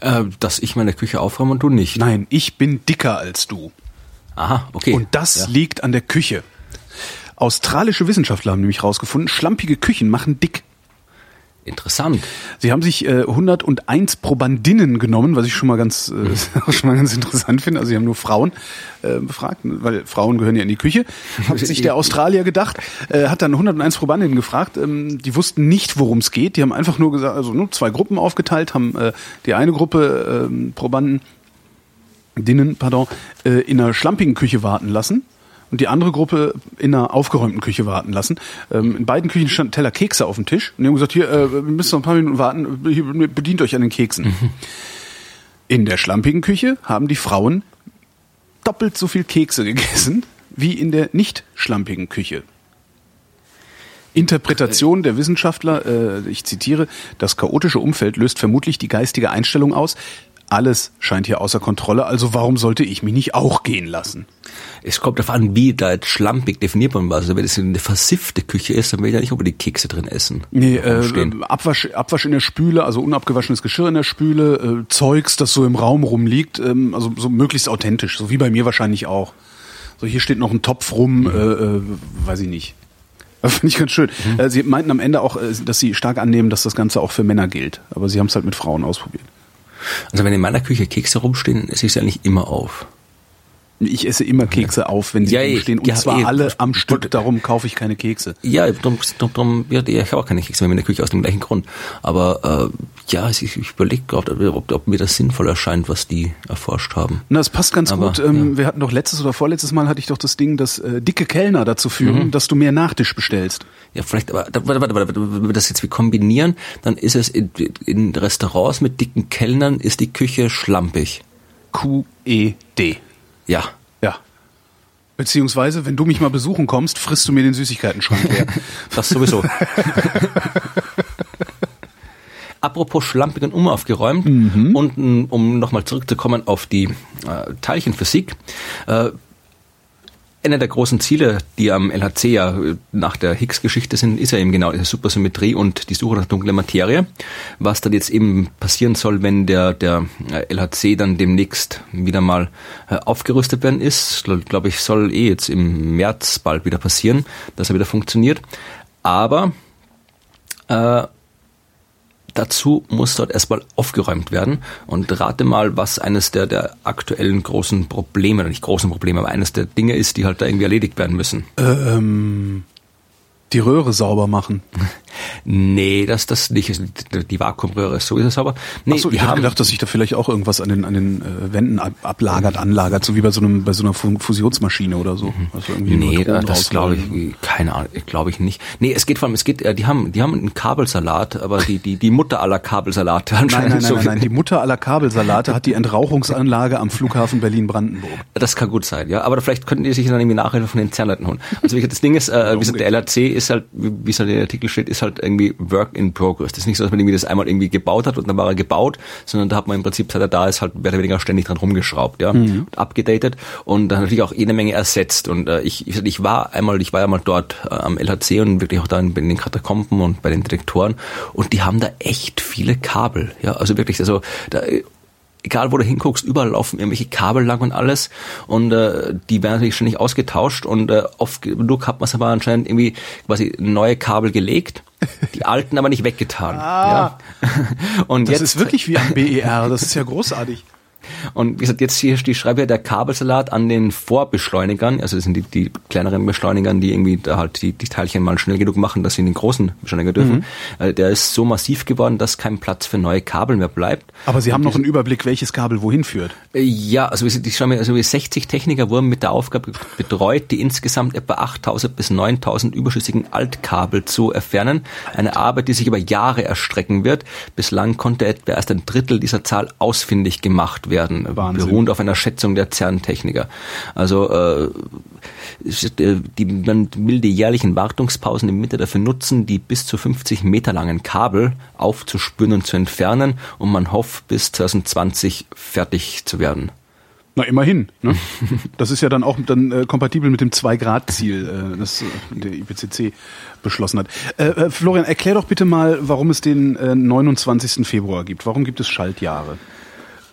Äh, dass ich meine Küche aufräume und du nicht. Nein, ich bin dicker als du. Aha, okay. Und das ja. liegt an der Küche. Australische Wissenschaftler haben nämlich herausgefunden, schlampige Küchen machen dick. Interessant. Sie haben sich äh, 101 Probandinnen genommen, was ich schon mal ganz äh, *laughs* schon mal ganz interessant finde. Also Sie haben nur Frauen äh, befragt, weil Frauen gehören ja in die Küche. Hat sich der *laughs* Australier gedacht, äh, hat dann 101 Probandinnen gefragt. Ähm, die wussten nicht, worum es geht. Die haben einfach nur gesagt, also nur zwei Gruppen aufgeteilt, haben äh, die eine Gruppe äh, Probanden Dinnen, pardon, äh, in einer schlampigen Küche warten lassen und die andere Gruppe in einer aufgeräumten Küche warten lassen. Ähm, in beiden Küchen stand ein Teller Kekse auf dem Tisch und die haben gesagt, hier, äh, wir müssen noch ein paar Minuten warten, hier, bedient euch an den Keksen. Mhm. In der schlampigen Küche haben die Frauen doppelt so viel Kekse gegessen wie in der nicht schlampigen Küche. Interpretation der Wissenschaftler, äh, ich zitiere, das chaotische Umfeld löst vermutlich die geistige Einstellung aus, alles scheint hier außer Kontrolle, also warum sollte ich mich nicht auch gehen lassen? Es kommt darauf an, wie da jetzt schlampig definiert man was. Also wenn es eine versiffte Küche ist, dann will ich ja nicht über die Kekse drin essen. Nee, äh, Abwasch, Abwasch in der Spüle, also unabgewaschenes Geschirr in der Spüle, äh, Zeugs, das so im Raum rumliegt, ähm, also so möglichst authentisch, so wie bei mir wahrscheinlich auch. So hier steht noch ein Topf rum, mhm. äh, äh, weiß ich nicht. *laughs* Das finde ich ganz schön. Mhm. Äh, sie meinten am Ende auch, äh, dass sie stark annehmen, dass das Ganze auch für Männer gilt. Aber sie haben es halt mit Frauen ausprobiert. Also wenn in meiner Küche Kekse rumstehen, esse ich sie eigentlich immer auf. Ich esse immer Kekse auf, wenn sie ja, rumstehen. Und ja, zwar eh, alle am Stück, darum kaufe ich keine Kekse. Ja, darum, darum ja, ich habe auch keine Kekse mehr in der Küche aus dem gleichen Grund. Aber äh, ja, ich, ich überlege gerade, ob, ob, mir das sinnvoll erscheint, was die erforscht haben. Na, das passt ganz Aber, gut. Ähm, ja. Wir hatten doch letztes oder vorletztes Mal hatte ich doch das Ding, dass äh, dicke Kellner dazu führen, mhm. dass du mehr Nachtisch bestellst. Ja, vielleicht, aber warte, warte, warte, wenn wir das jetzt wie kombinieren, dann ist es in, in Restaurants mit dicken Kellnern ist die Küche schlampig. Q-E-D. Ja. Ja. Beziehungsweise, wenn du mich mal besuchen kommst, frisst du mir den Süßigkeiten-Schrank leer. *laughs* das sowieso. *laughs* Apropos schlampig und umaufgeräumt mhm. und um nochmal zurückzukommen auf die äh, Teilchenphysik. Äh, einer der großen Ziele, die am LHC ja nach der Higgs-Geschichte sind, ist ja eben genau diese Supersymmetrie und die Suche nach dunkler Materie. Was dann jetzt eben passieren soll, wenn der, der LHC dann demnächst wieder mal äh, aufgerüstet werden ist, glaube ich, soll eh jetzt im März bald wieder passieren, dass er wieder funktioniert. Aber äh, Dazu muss dort erstmal aufgeräumt werden. Und rate mal, was eines der, der aktuellen großen Probleme, oder nicht großen Probleme, aber eines der Dinge ist, die halt da irgendwie erledigt werden müssen. Ähm, die Röhre sauber machen. *laughs* Nee, das, das nicht. Die Vakuumröhre ist sowieso sauber. Nee, Ach so, ich habe gedacht, dass sich da vielleicht auch irgendwas an den, an den äh, Wänden ablagert, anlagert, so wie bei so einem, bei so einer Fusionsmaschine oder so. Mhm. Also nee, das, das glaube ich, keine Ahnung, glaube ich nicht. Nee, es geht vor allem, es geht, äh, die haben, die haben einen Kabelsalat, aber die, die, die Mutter aller Kabelsalate anscheinend. Nein, nein, nein, nein, nein, die Mutter aller Kabelsalate hat die Entrauchungsanlage am Flughafen Berlin-Brandenburg. Das kann gut sein, ja. Aber vielleicht könnten die sich dann irgendwie Nachhilfe von den Zernleuten holen. Also das Ding ist, äh, wie gesagt, der LRC ist halt, wie es halt in der Artikel steht, ist halt irgendwie Work in Progress. Das ist nicht so, dass man irgendwie das einmal irgendwie gebaut hat und dann war er gebaut, sondern da hat man im Prinzip, seit er da ist, halt mehr oder weniger ständig dran rumgeschraubt, ja, mhm. und abgedatet und dann natürlich auch jede Menge ersetzt. Und äh, ich, ich, ich war einmal, ich war ja mal dort äh, am LHC und wirklich auch da in, in den Katakomben und bei den Direktoren und die haben da echt viele Kabel, ja, also wirklich, also da egal wo du hinguckst, überall laufen irgendwelche Kabel lang und alles und äh, die werden natürlich ständig ausgetauscht und äh, oft genug hat man es aber anscheinend irgendwie quasi neue Kabel gelegt, die alten aber nicht weggetan. Ah, ja. *laughs* und das jetzt, ist wirklich wie ein BER, das ist ja großartig. Und wie gesagt, jetzt hier die schreibe ja der Kabelsalat an den Vorbeschleunigern, also das sind die, die kleineren Beschleunigern, die irgendwie da halt die, die Teilchen mal schnell genug machen, dass sie in den großen Beschleuniger dürfen. Mhm. Also der ist so massiv geworden, dass kein Platz für neue Kabel mehr bleibt. Aber Sie haben noch einen Überblick, welches Kabel wohin führt? Äh, ja, also ich schreibe mir, also 60 Techniker wurden mit der Aufgabe betreut, die insgesamt etwa 8000 bis 9000 überschüssigen Altkabel zu entfernen. Eine Arbeit, die sich über Jahre erstrecken wird. Bislang konnte etwa erst ein Drittel dieser Zahl ausfindig gemacht werden werden, Wahnsinn. beruhend auf einer Schätzung der CERN-Techniker. Also äh, die, man will die jährlichen Wartungspausen im Winter dafür nutzen, die bis zu 50 Meter langen Kabel aufzuspüren und zu entfernen und man hofft, bis 2020 fertig zu werden. Na, immerhin. Ne? *laughs* Das ist ja dann auch dann äh, kompatibel mit dem 2-Grad-Ziel, äh, das äh, der IPCC beschlossen hat. Äh, äh, Florian, erklär doch bitte mal, warum es den äh, 29. Februar gibt. Warum gibt es Schaltjahre?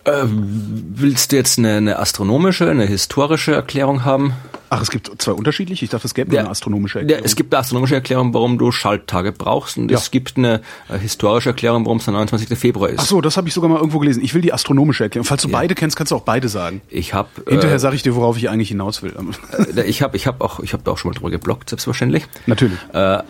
Äh, willst du jetzt eine, eine astronomische, eine historische Erklärung haben? Ach, es gibt zwei unterschiedliche? Ich dachte, es gäbe ja, eine astronomische Erklärung. Ja, es gibt eine astronomische Erklärung, warum du Schalttage brauchst und ja. es gibt eine äh, historische Erklärung, warum es der 29. Februar ist. Ach so, das habe ich sogar mal irgendwo gelesen. Ich will die astronomische Erklärung. Falls du ja. beide kennst, kannst du auch beide sagen. Ich habe Hinterher äh, sage ich dir, worauf ich eigentlich hinaus will. Äh, ich habe ich hab auch ich habe da auch schon mal drüber geblockt, selbstverständlich. Natürlich. Äh,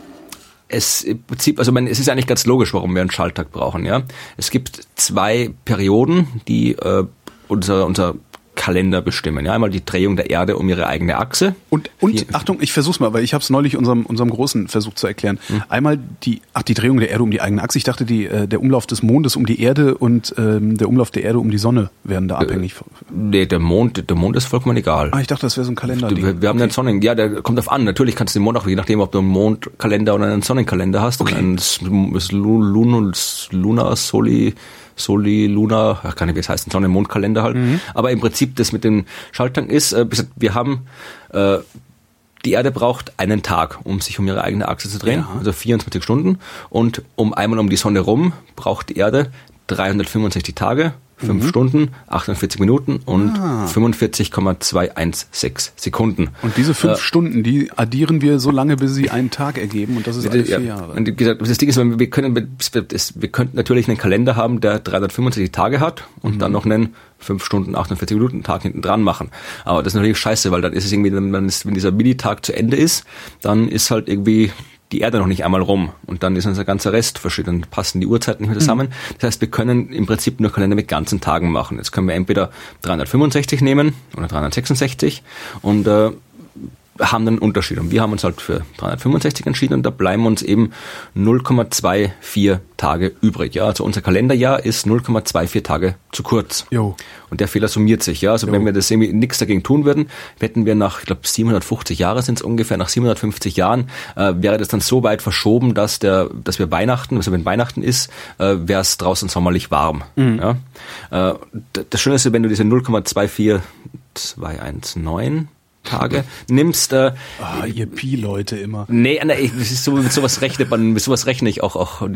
es im Prinzip, also man, es ist eigentlich ganz logisch, warum wir einen Schalttag brauchen. Ja, es gibt zwei Perioden, die äh, unser unser Kalender bestimmen. Ja, einmal die Drehung der Erde um ihre eigene Achse. Und, und Hier. Achtung, ich versuch's mal, weil ich habe es neulich unserem, unserem großen Versuch zu erklären. Hm. Einmal die, ach, die Drehung der Erde um die eigene Achse. Ich dachte, die, äh, der Umlauf des Mondes um die Erde und ähm, der Umlauf der Erde um die Sonne werden da äh, abhängig. Nee, der Mond, der Mond ist vollkommen egal. Ah, ich dachte, das wäre so ein Kalender. Wir, wir haben okay. einen Sonnen, ja, der kommt auf an. Natürlich kannst du den Mond auch, je nachdem, ob du einen Mondkalender oder einen Sonnenkalender hast. Okay. Und einen Lun, Luna Soli Soli, Luna, kann ich, wie es heißt, Sonne, Mondkalender halt. Mhm. Aber im Prinzip das mit den Schaltern ist, äh, wir haben äh, die Erde braucht einen Tag, um sich um ihre eigene Achse zu drehen, ja. also 24 Stunden. Und um einmal um die Sonne rum braucht die Erde 365 Tage 5 mhm. Stunden, 48 Minuten und ah. 45,216 Sekunden. Und diese 5 äh, Stunden, die addieren wir so lange, bis sie einen Tag ergeben und das ist alle vier ja, Jahre. Und das Ding ist, wir können, wir könnten natürlich einen Kalender haben, der 365 Tage hat und mhm. dann noch einen 5 Stunden, 48 Minuten Tag hinten dran machen. Aber das ist natürlich scheiße, weil dann ist es irgendwie, wenn dieser Mini-Tag zu Ende ist, dann ist halt irgendwie die Erde noch nicht einmal rum und dann ist unser ganzer Rest verschieden, dann passen die Uhrzeiten nicht mehr zusammen. Mhm. Das heißt, wir können im Prinzip nur Kalender mit ganzen Tagen machen. Jetzt können wir entweder 365 nehmen oder 366 und äh, haben einen Unterschied. Und wir haben uns halt für 365 entschieden und da bleiben uns eben 0,24 Tage übrig. Ja, also unser Kalenderjahr ist 0,24 Tage zu kurz. Jo. Und der Fehler summiert sich. Ja, also jo. wenn wir das irgendwie nichts dagegen tun würden, hätten wir nach, ich glaube, 750 Jahre sind es ungefähr, nach 750 Jahren äh, wäre das dann so weit verschoben, dass der, dass wir Weihnachten, also wenn Weihnachten ist, äh, wäre es draußen sommerlich warm. Mhm. Ja? Äh, das Schöne ist, wenn du diese 0,24219 Tage nimmst. Äh, ah, ihr Pi-Leute immer. Nee, nee so, mit sowas rechnet man, mit sowas rechne ich auch, auch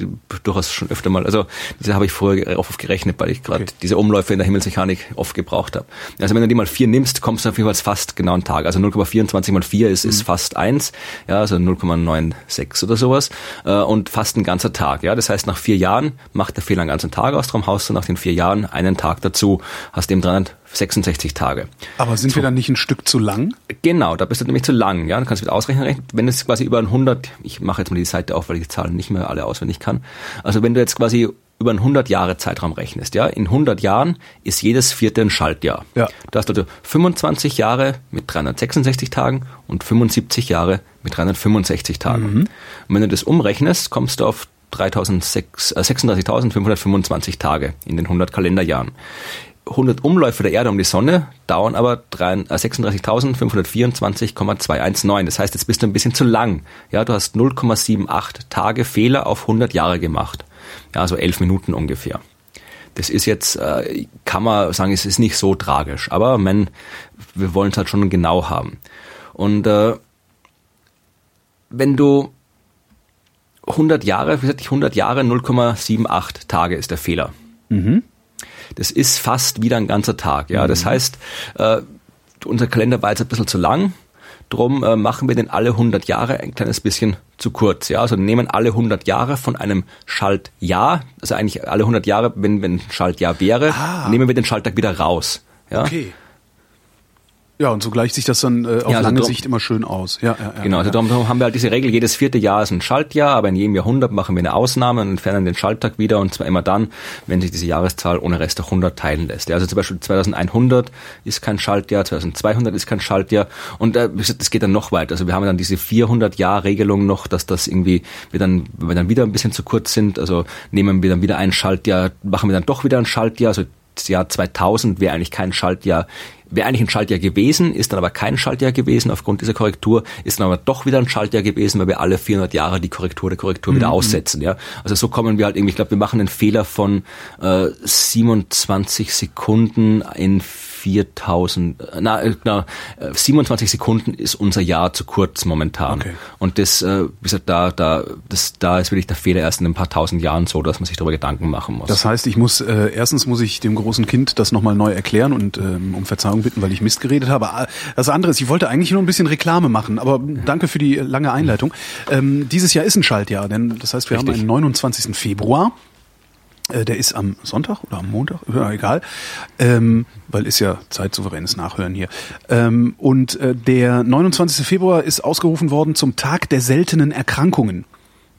durchaus schon öfter mal. Also diese habe ich vorher oft gerechnet, weil ich gerade okay. diese Umläufe in der Himmelsmechanik oft gebraucht habe. Also wenn du die mal vier nimmst, kommst du auf jeden Fall fast genau einen Tag. Also 0,24 mal 4 ist, mhm. ist fast eins, ja, also 0,96 oder sowas. Äh, und fast ein ganzer Tag. Ja, Das heißt, nach vier Jahren macht der Fehler einen ganzen Tag aus, darum haust du nach den vier Jahren einen Tag dazu, hast dem 300 66 Tage. Aber sind so. wir dann nicht ein Stück zu lang? Genau, da bist du nämlich zu lang. Ja, du kannst wieder ausrechnen, wenn es quasi über ein 100, ich mache jetzt mal die Seite auf, weil ich die Zahlen nicht mehr alle auswendig kann. Also wenn du jetzt quasi über einen 100 Jahre Zeitraum rechnest, ja, in 100 Jahren ist jedes vierte ein Schaltjahr. Ja. Da hast also 25 Jahre mit 366 Tagen und 75 Jahre mit 365 Tagen. Mhm. Und wenn du das umrechnest, kommst du auf 36.525 äh, Tage in den 100 Kalenderjahren. 100 Umläufe der Erde um die Sonne dauern aber 36.524,219. Äh, das heißt, jetzt bist du ein bisschen zu lang. Ja, du hast 0,78 Tage Fehler auf 100 Jahre gemacht. Ja, also 11 Minuten ungefähr. Das ist jetzt, äh, kann man sagen, es ist nicht so tragisch. Aber man, wir wollen es halt schon genau haben. Und äh, wenn du 100 Jahre, wie gesagt, 100 Jahre, 0,78 Tage ist der Fehler. Mhm. Das ist fast wieder ein ganzer Tag. Ja, das mhm. heißt, äh, unser Kalender war jetzt ein bisschen zu lang. Drum äh, machen wir den alle 100 Jahre ein kleines bisschen zu kurz. Ja, also nehmen alle 100 Jahre von einem Schaltjahr, also eigentlich alle 100 Jahre, wenn wenn ein Schaltjahr wäre, ah. nehmen wir den Schalttag wieder raus. Ja? Okay. Ja, und so gleicht sich das dann äh, auf ja, also lange Sicht immer schön aus. Ja, ja, ja, genau, also darum haben wir halt diese Regel, jedes vierte Jahr ist ein Schaltjahr, aber in jedem Jahrhundert machen wir eine Ausnahme und entfernen den Schalttag wieder und zwar immer dann, wenn sich diese Jahreszahl ohne Rest durch 100 teilen lässt. Ja, also zum Beispiel 2100 ist kein Schaltjahr, 2200 ist kein Schaltjahr und äh, das geht dann noch weiter. Also wir haben dann diese 400-Jahr-Regelung noch, dass das irgendwie, wir dann, wenn wir dann wieder ein bisschen zu kurz sind, also nehmen wir dann wieder ein Schaltjahr, machen wir dann doch wieder ein Schaltjahr, also das Jahr 2000 wäre eigentlich kein Schaltjahr, wäre eigentlich ein Schaltjahr gewesen, ist dann aber kein Schaltjahr gewesen aufgrund dieser Korrektur, ist dann aber doch wieder ein Schaltjahr gewesen, weil wir alle 400 Jahre die Korrektur der Korrektur mhm. wieder aussetzen. Ja, also so kommen wir halt irgendwie. Ich glaube, wir machen einen Fehler von äh, 27 Sekunden in 4000, na, na 27 Sekunden ist unser Jahr zu kurz momentan. Okay. Und das, äh, wie gesagt, da, da, das, da ist wirklich der Fehler erst in ein paar tausend Jahren so, dass man sich darüber Gedanken machen muss. Das heißt, ich muss äh, erstens muss ich dem großen Kind das nochmal neu erklären und ähm, um Verzeihung bitten, weil ich Mist geredet habe. Ah, das andere ist, ich wollte eigentlich nur ein bisschen Reklame machen, aber danke für die lange Einleitung. Ähm, dieses Jahr ist ein Schaltjahr, denn das heißt, wir Richtig. haben einen 29. Februar. Äh, der ist am Sonntag oder am Montag, *laughs* ja, egal, ähm, weil ist ja zeitsouveränes Nachhören hier. Ähm, und äh, der 29. Februar ist ausgerufen worden zum Tag der seltenen Erkrankungen.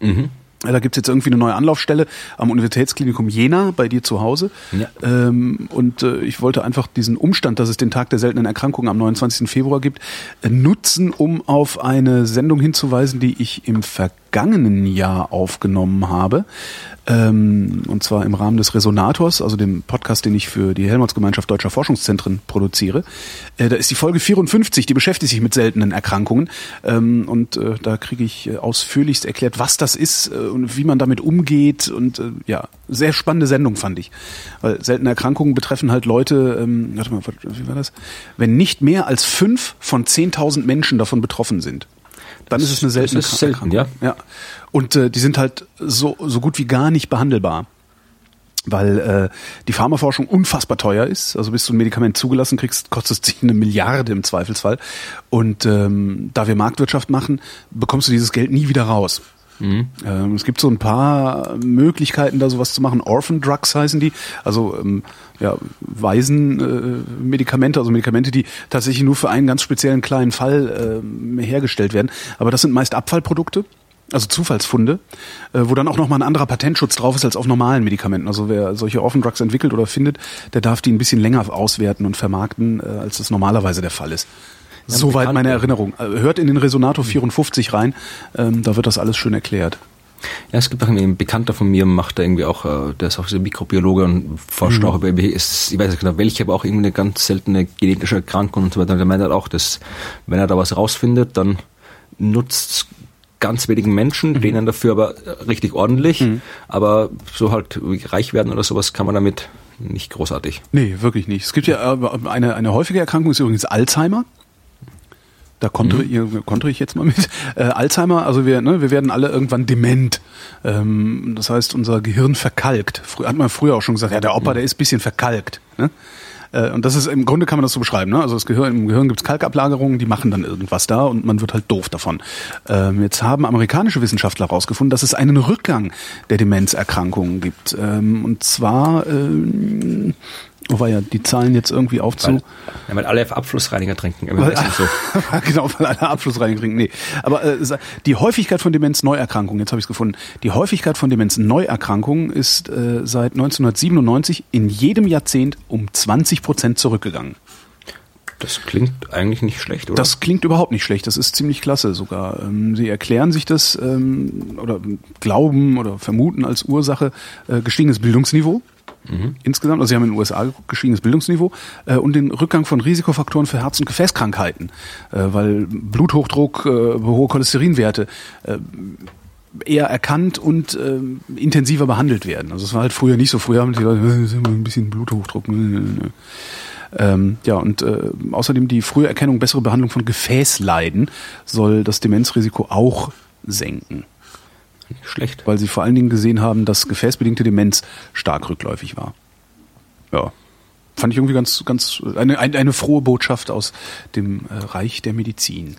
Mhm. Da gibt's jetzt irgendwie eine neue Anlaufstelle am Universitätsklinikum Jena bei dir zu Hause. Ja. Ähm, und äh, ich wollte einfach diesen Umstand, dass es den Tag der seltenen Erkrankungen am 29. Februar gibt, äh, nutzen, um auf eine Sendung hinzuweisen, die ich im vergangenen Jahr aufgenommen habe ähm, und zwar im Rahmen des Resonators, also dem Podcast, den ich für die Helmholtz-Gemeinschaft Deutscher Forschungszentren produziere. Äh, da ist die Folge 54, die beschäftigt sich mit seltenen Erkrankungen ähm, und äh, da kriege ich äh, ausführlichst erklärt, was das ist äh, und wie man damit umgeht und äh, ja, sehr spannende Sendung fand ich. Weil seltene Erkrankungen betreffen halt Leute, ähm, warte mal, wie war das? Wenn nicht mehr als fünf von 10.000 Menschen davon betroffen sind dann ist es eine seltene das ist selten, ja. ja. Und äh, die sind halt so, so gut wie gar nicht behandelbar weil äh, die Pharmaforschung unfassbar teuer ist. Also bis du ein Medikament zugelassen kriegst, kostet es sich eine Milliarde im Zweifelsfall. Und ähm, da wir Marktwirtschaft machen, bekommst du dieses Geld nie wieder raus. Mhm. Ähm, es gibt so ein paar Möglichkeiten, da sowas zu machen. Orphan Drugs heißen die, also ähm, ja, Waisenmedikamente, äh, also Medikamente, die tatsächlich nur für einen ganz speziellen kleinen Fall äh, hergestellt werden. Aber das sind meist Abfallprodukte also Zufallsfunde, äh, wo dann auch nochmal ein anderer Patentschutz drauf ist als auf normalen Medikamenten. Also wer solche Orphan Drugs entwickelt oder findet, der darf die ein bisschen länger auswerten und vermarkten, äh, als das normalerweise der Fall ist. Ja, Soweit meine Erinnerung. Äh, hört in den Resonator 54 rein, ähm, da wird das alles schön erklärt. Ja, es gibt auch ein Bekannter von mir, macht da irgendwie auch, der ist auch so Mikrobiologe und forscht mhm. auch über, ist, ich weiß nicht genau welche, aber auch irgendwie eine ganz seltene genetische Erkrankung und so weiter. Der meint halt auch, dass wenn er da was rausfindet, dann nutzt ganz wenigen Menschen, mhm. denen dafür aber richtig ordentlich. Mhm. Aber so halt reich werden oder sowas kann man damit nicht großartig. Nee, wirklich nicht. Es gibt ja äh, eine, eine häufige Erkrankung, ist übrigens Alzheimer. Da kontere, mhm. kontere ich jetzt mal mit. Äh, Alzheimer, also wir, ne, wir werden alle irgendwann dement. Ähm, das heißt, unser Gehirn verkalkt. Früher, hat man früher auch schon gesagt, ja, der Opa, mhm. der ist bisschen verkalkt. Ne? Äh, und das ist im Grunde kann man das so beschreiben. Ne? Also das Gehirn, im Gehirn gibt es Kalkablagerungen, die machen dann irgendwas da und man wird halt doof davon. Ähm, jetzt haben amerikanische Wissenschaftler herausgefunden, dass es einen Rückgang der Demenzerkrankungen gibt. Ähm, und zwar ähm, War ja die Zahlen jetzt irgendwie aufzu. Weil, ja, weil alle Abflussreiniger trinken. Weil, so. *laughs* genau, weil alle Abflussreiniger trinken. Nee. Aber äh, die Häufigkeit von Demenzneuerkrankungen, jetzt habe ich es gefunden, die Häufigkeit von Demenzneuerkrankungen ist äh, seit 1997 in jedem Jahrzehnt um 20 Prozent zurückgegangen. Das klingt eigentlich nicht schlecht, oder? Das klingt überhaupt nicht schlecht. Das ist ziemlich klasse sogar. Ähm, sie erklären sich das ähm, oder glauben oder vermuten als Ursache äh, gestiegenes Bildungsniveau. Mhm. Insgesamt, also Sie haben in den USA geguckt, gestiegenes Bildungsniveau äh, und den Rückgang von Risikofaktoren für Herz- und Gefäßkrankheiten, äh, weil Bluthochdruck, äh, hohe Cholesterinwerte äh, eher erkannt und äh, intensiver behandelt werden. Also es war halt früher nicht so. Früher haben die Leute äh, ein bisschen Bluthochdruck. Ähm, ja, und äh, außerdem die frühe Erkennung, bessere Behandlung von Gefäßleiden soll das Demenzrisiko auch senken. Schlecht. Weil sie vor allen Dingen gesehen haben, dass gefäßbedingte Demenz stark rückläufig war. Ja. Fand ich irgendwie ganz, ganz, eine, eine, eine frohe Botschaft aus dem äh, Reich der Medizin.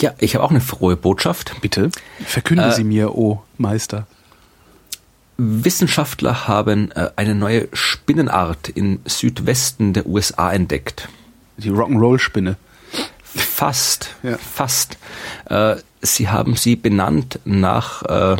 Ja, ich habe auch eine frohe Botschaft. Bitte. Verkünde äh, sie mir, oh Meister. Wissenschaftler haben äh, eine neue Spinnenart im Südwesten der USA entdeckt. Die Rock'n'Roll-Spinne. Fast, ja. fast. Äh, sie haben sie benannt nach äh,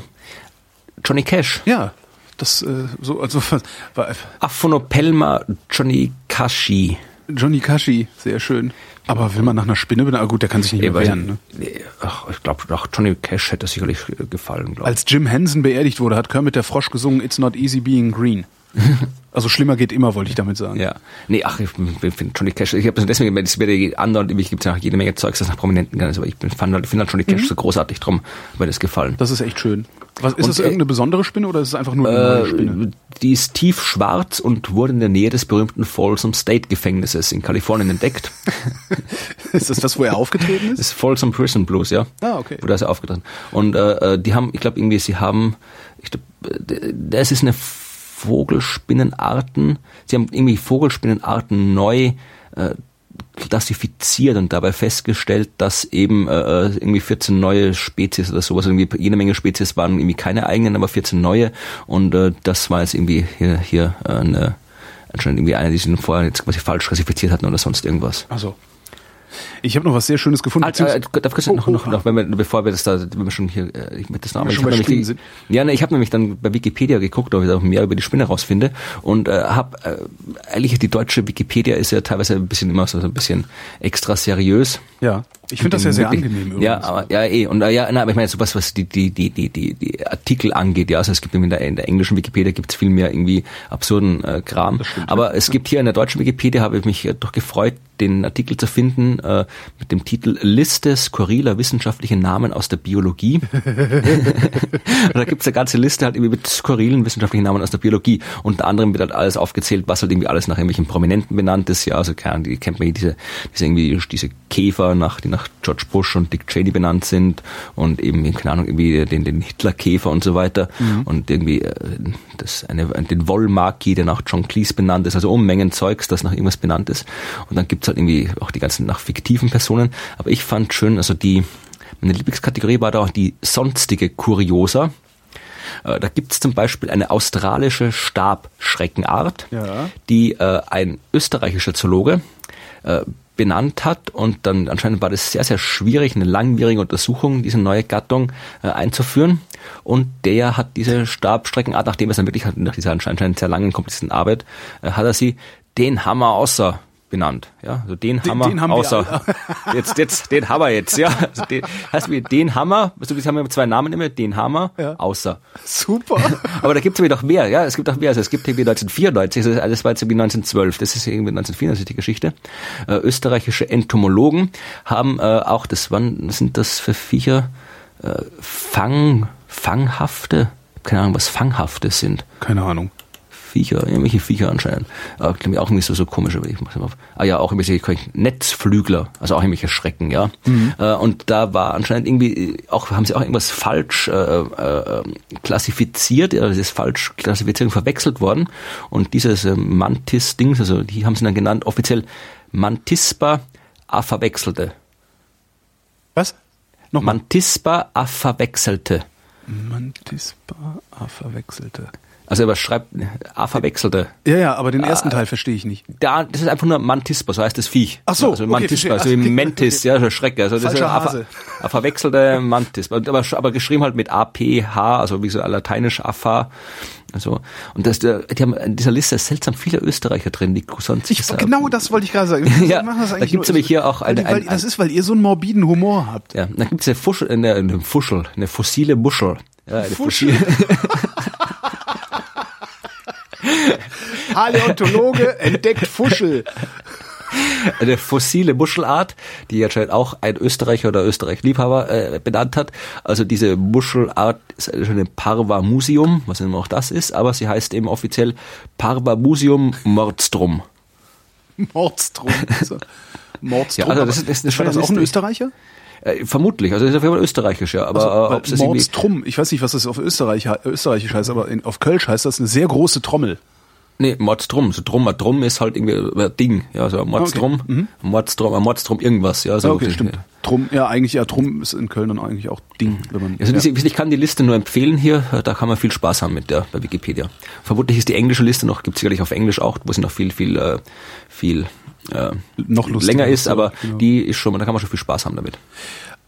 Johnny Cash. Ja, das äh, so also *laughs* war, Aphonopelma Johnny Kashi. Johnny Kashi, sehr schön. Aber will man nach einer Spinne benennen? Ah, gut, der kann sich nicht mehr wehren. Ne? Ach, ich glaube, nach Johnny Cash hätte das sicherlich gefallen. Glaub. Als Jim Henson beerdigt wurde, hat Kermit der Frosch gesungen It's not easy being green. *laughs* Also schlimmer geht immer, wollte ich damit sagen. Ja. Nee, ach, ich finde Johnny Cash, ich habe deswegen, es wird anderen, nämlich gibt es ja jede Menge Zeugs, das nach Prominenten kann, aber ich finde halt, find halt Johnny Cash mhm. so großartig, drum mir das gefallen. Das ist echt schön. Was, ist und, das äh, irgendeine besondere Spinne oder ist es einfach nur eine äh, neue Spinne? Die ist tief schwarz und wurde in der Nähe des berühmten Folsom State Gefängnisses in Kalifornien entdeckt. *laughs* ist das das, wo er aufgetreten ist? Das *laughs* ist Folsom Prison Blues, ja. Ah, okay. Wo da ist er aufgetreten. Und äh, äh die haben, ich glaube irgendwie, sie haben, ich glaube, das ist eine Vogelspinnenarten, sie haben irgendwie Vogelspinnenarten neu äh, klassifiziert und dabei festgestellt, dass eben äh, irgendwie 14 neue Spezies oder sowas, irgendwie jede Menge Spezies waren irgendwie keine eigenen, aber 14 neue und äh, das war jetzt irgendwie hier, hier äh, eine, anscheinend irgendwie eine, die sie vorher jetzt quasi falsch klassifiziert hatten oder sonst irgendwas. Also ich habe noch was sehr Schönes gefunden. Ah, äh, darf ich oh, noch, noch, noch, wenn wir, bevor wir das da, wenn wir schon hier, äh, mit das Namen, ich habe nämlich, sind. ja, ne, ich habe nämlich dann bei Wikipedia geguckt, ob ich da mehr über die Spinne rausfinde und äh, habe äh, eigentlich die deutsche Wikipedia ist ja teilweise ein bisschen immer so ein bisschen extra seriös. Ja. Ich finde das ja sehr angenehm übrigens. Ja, aber ja eh und äh, ja, na, aber ich meine so was was die die die die die, die Artikel angeht, ja, also es gibt in der, in der englischen Wikipedia gibt es viel mehr irgendwie absurden äh, Kram, stimmt, aber ja. es gibt hier in der deutschen Wikipedia habe ich mich äh, doch gefreut, den Artikel zu finden äh, mit dem Titel Liste skurriler wissenschaftliche Namen aus der Biologie. *laughs* da gibt's eine ganze Liste halt irgendwie mit skurrilen wissenschaftlichen Namen aus der Biologie. Unter anderem wird halt alles aufgezählt, was halt irgendwie alles nach irgendwelchen Prominenten benannt ist. Ja, also keine Ahnung, die kennt man hier diese, diese irgendwie diese Käfer nach, die nach George Bush und Dick Cheney benannt sind und eben, keine Ahnung, irgendwie den, den Hitlerkäfer und so weiter. Mhm. Und irgendwie äh, das eine, den Wollmarki, der nach John Cleese benannt ist, also Unmengen Zeugs, das nach irgendwas benannt ist. Und dann gibt's halt irgendwie auch die ganzen nach fiktiven Personen. Aber ich fand schön, also die, meine Lieblingskategorie war da auch die sonstige Kuriosa. Äh, da gibt es zum Beispiel eine australische Stabschreckenart, ja. die äh, ein österreichischer Zoologe äh, benannt hat und dann anscheinend war das sehr, sehr schwierig, eine langwierige Untersuchung, diese neue Gattung äh, einzuführen. Und der hat diese Stabstreckenart, nachdem es dann wirklich nach dieser anscheinend sehr langen, komplizierten Arbeit, äh, hat er sie den Hammer außer benannt. Ja, also den, den Hammer den haben außer *laughs* jetzt jetzt den Hammer jetzt, ja. Also den, heißt wie den Hammer, also wir haben ja zwei Namen immer, den Hammer ja. außer. Super. *laughs* Aber da gibt es noch mehr, ja, es gibt auch mehr. Also es gibt irgendwie 1994, das, das war jetzt irgendwie 1912, das ist irgendwie 1994 die Geschichte. Äh, österreichische Entomologen haben äh, auch, das waren, sind das für Viecher? Äh, Fang, fanghafte, keine Ahnung, was fanghafte sind. Keine Ahnung. Viecher, irgendwelche Viecher anscheinend. Äh, auch irgendwie so, so komisch, aber ich mach's mal auf. Ah ja, auch irgendwelche Netzflügler, also auch irgendwelche Schrecken, ja. Mhm. Äh, und da war anscheinend irgendwie, auch haben sie auch irgendwas falsch äh, äh, klassifiziert, ja, das ist falsch Klassifizierung verwechselt worden. Und dieses äh, Mantis-Dings, also die haben sie dann genannt, offiziell Mantispa verwechselte. Was? Nochmal. Mantispa verwechselte. Mantispa verwechselte. Also er schreibt A verwechselte. Ja, ja, aber den ersten Teil verstehe ich nicht. Da, das ist einfach nur Mantispa, so heißt das Viech. Ach so, also Mantispa, okay, so wie Mentis, okay. ja, so Schrecke. Also das ist ein A, verwechselte Mantis. Aber, aber geschrieben halt mit A, P, H, also wie so lateinisch AFA. Also, und das, die haben in dieser Liste seltsam viele Österreicher drin, die sonst. Ich, genau das wollte ich gerade sagen. *laughs* ja, da gibt's nämlich hier auch eine, weil, weil, Das ist, weil ihr so einen morbiden Humor habt. Ja, da gibt's eine Fuschel, eine, eine Fuschel, eine fossile Muschel. Ja, eine Fuschel. *laughs* *laughs* Paläontologe entdeckt Fuschel. Eine fossile Muschelart, die anscheinend auch ein Österreicher oder Österreich-Liebhaber äh, benannt hat. Also diese Muschelart ist schon ein Parva-Museum, was immer auch das ist, aber sie heißt eben offiziell Parva-Museum Mordstrom. Mordstrom. Also *laughs* Mordstrom. Ja, also das ist, das ist schon das auch ein Österreicher? Äh, vermutlich, also das ist auf jeden Fall österreichisch, ja. Aber also, äh, ob es Mordstrom, ich weiß nicht, was das auf Österreich, österreichisch heißt, aber in, auf Kölsch heißt das eine sehr große Trommel. Nee, Mordstrom. So Drum, Drum ist halt irgendwie ein Ding. Ja, so Mordstrom, okay. mhm. Mordstrom, Mordstrom irgendwas. Ja, so okay, stimmt. Drum, ja, eigentlich, ja, Drum ist in Köln dann eigentlich auch Ding. Wenn man, also, ja. ich kann die Liste nur empfehlen hier, da kann man viel Spaß haben mit der, bei Wikipedia. Vermutlich ist die englische Liste noch, gibt sicherlich auf Englisch auch, wo sie noch viel, viel, äh, viel, äh, noch länger ist, aber genau. die ist schon, da kann man schon viel Spaß haben damit.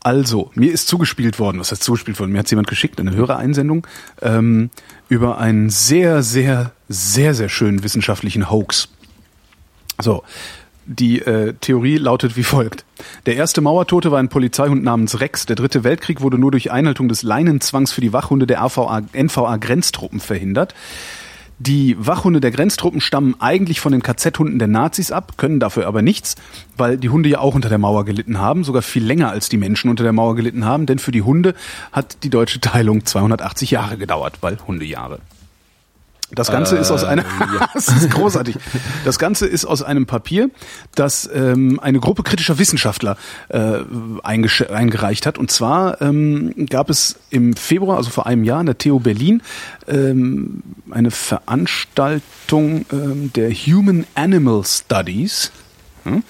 Also, mir ist zugespielt worden, was heißt zugespielt worden? Mir hat jemand geschickt, eine Hörereinsendung, ähm, über einen sehr, sehr, sehr, sehr schönen wissenschaftlichen Hoax. So, die äh, Theorie lautet wie folgt. Der erste Mauertote war ein Polizeihund namens Rex. Der dritte Weltkrieg wurde nur durch Einhaltung des Leinenzwangs für die Wachhunde der AVA, NVA Grenztruppen verhindert. Die Wachhunde der Grenztruppen stammen eigentlich von den KZ-Hunden der Nazis ab, können dafür aber nichts, weil die Hunde ja auch unter der Mauer gelitten haben, sogar viel länger als die Menschen unter der Mauer gelitten haben, denn für die Hunde hat die deutsche Teilung 280 Jahre gedauert, weil Hundejahre. Das Ganze äh, ist aus einem, ja. *laughs* das ist großartig. Das Ganze ist aus einem Papier, das ähm, eine Gruppe kritischer Wissenschaftler äh, eingereicht hat. Und zwar ähm, gab es im Februar, also vor einem Jahr, in der TU Berlin ähm, eine Veranstaltung ähm, der Human Animal Studies. Hm?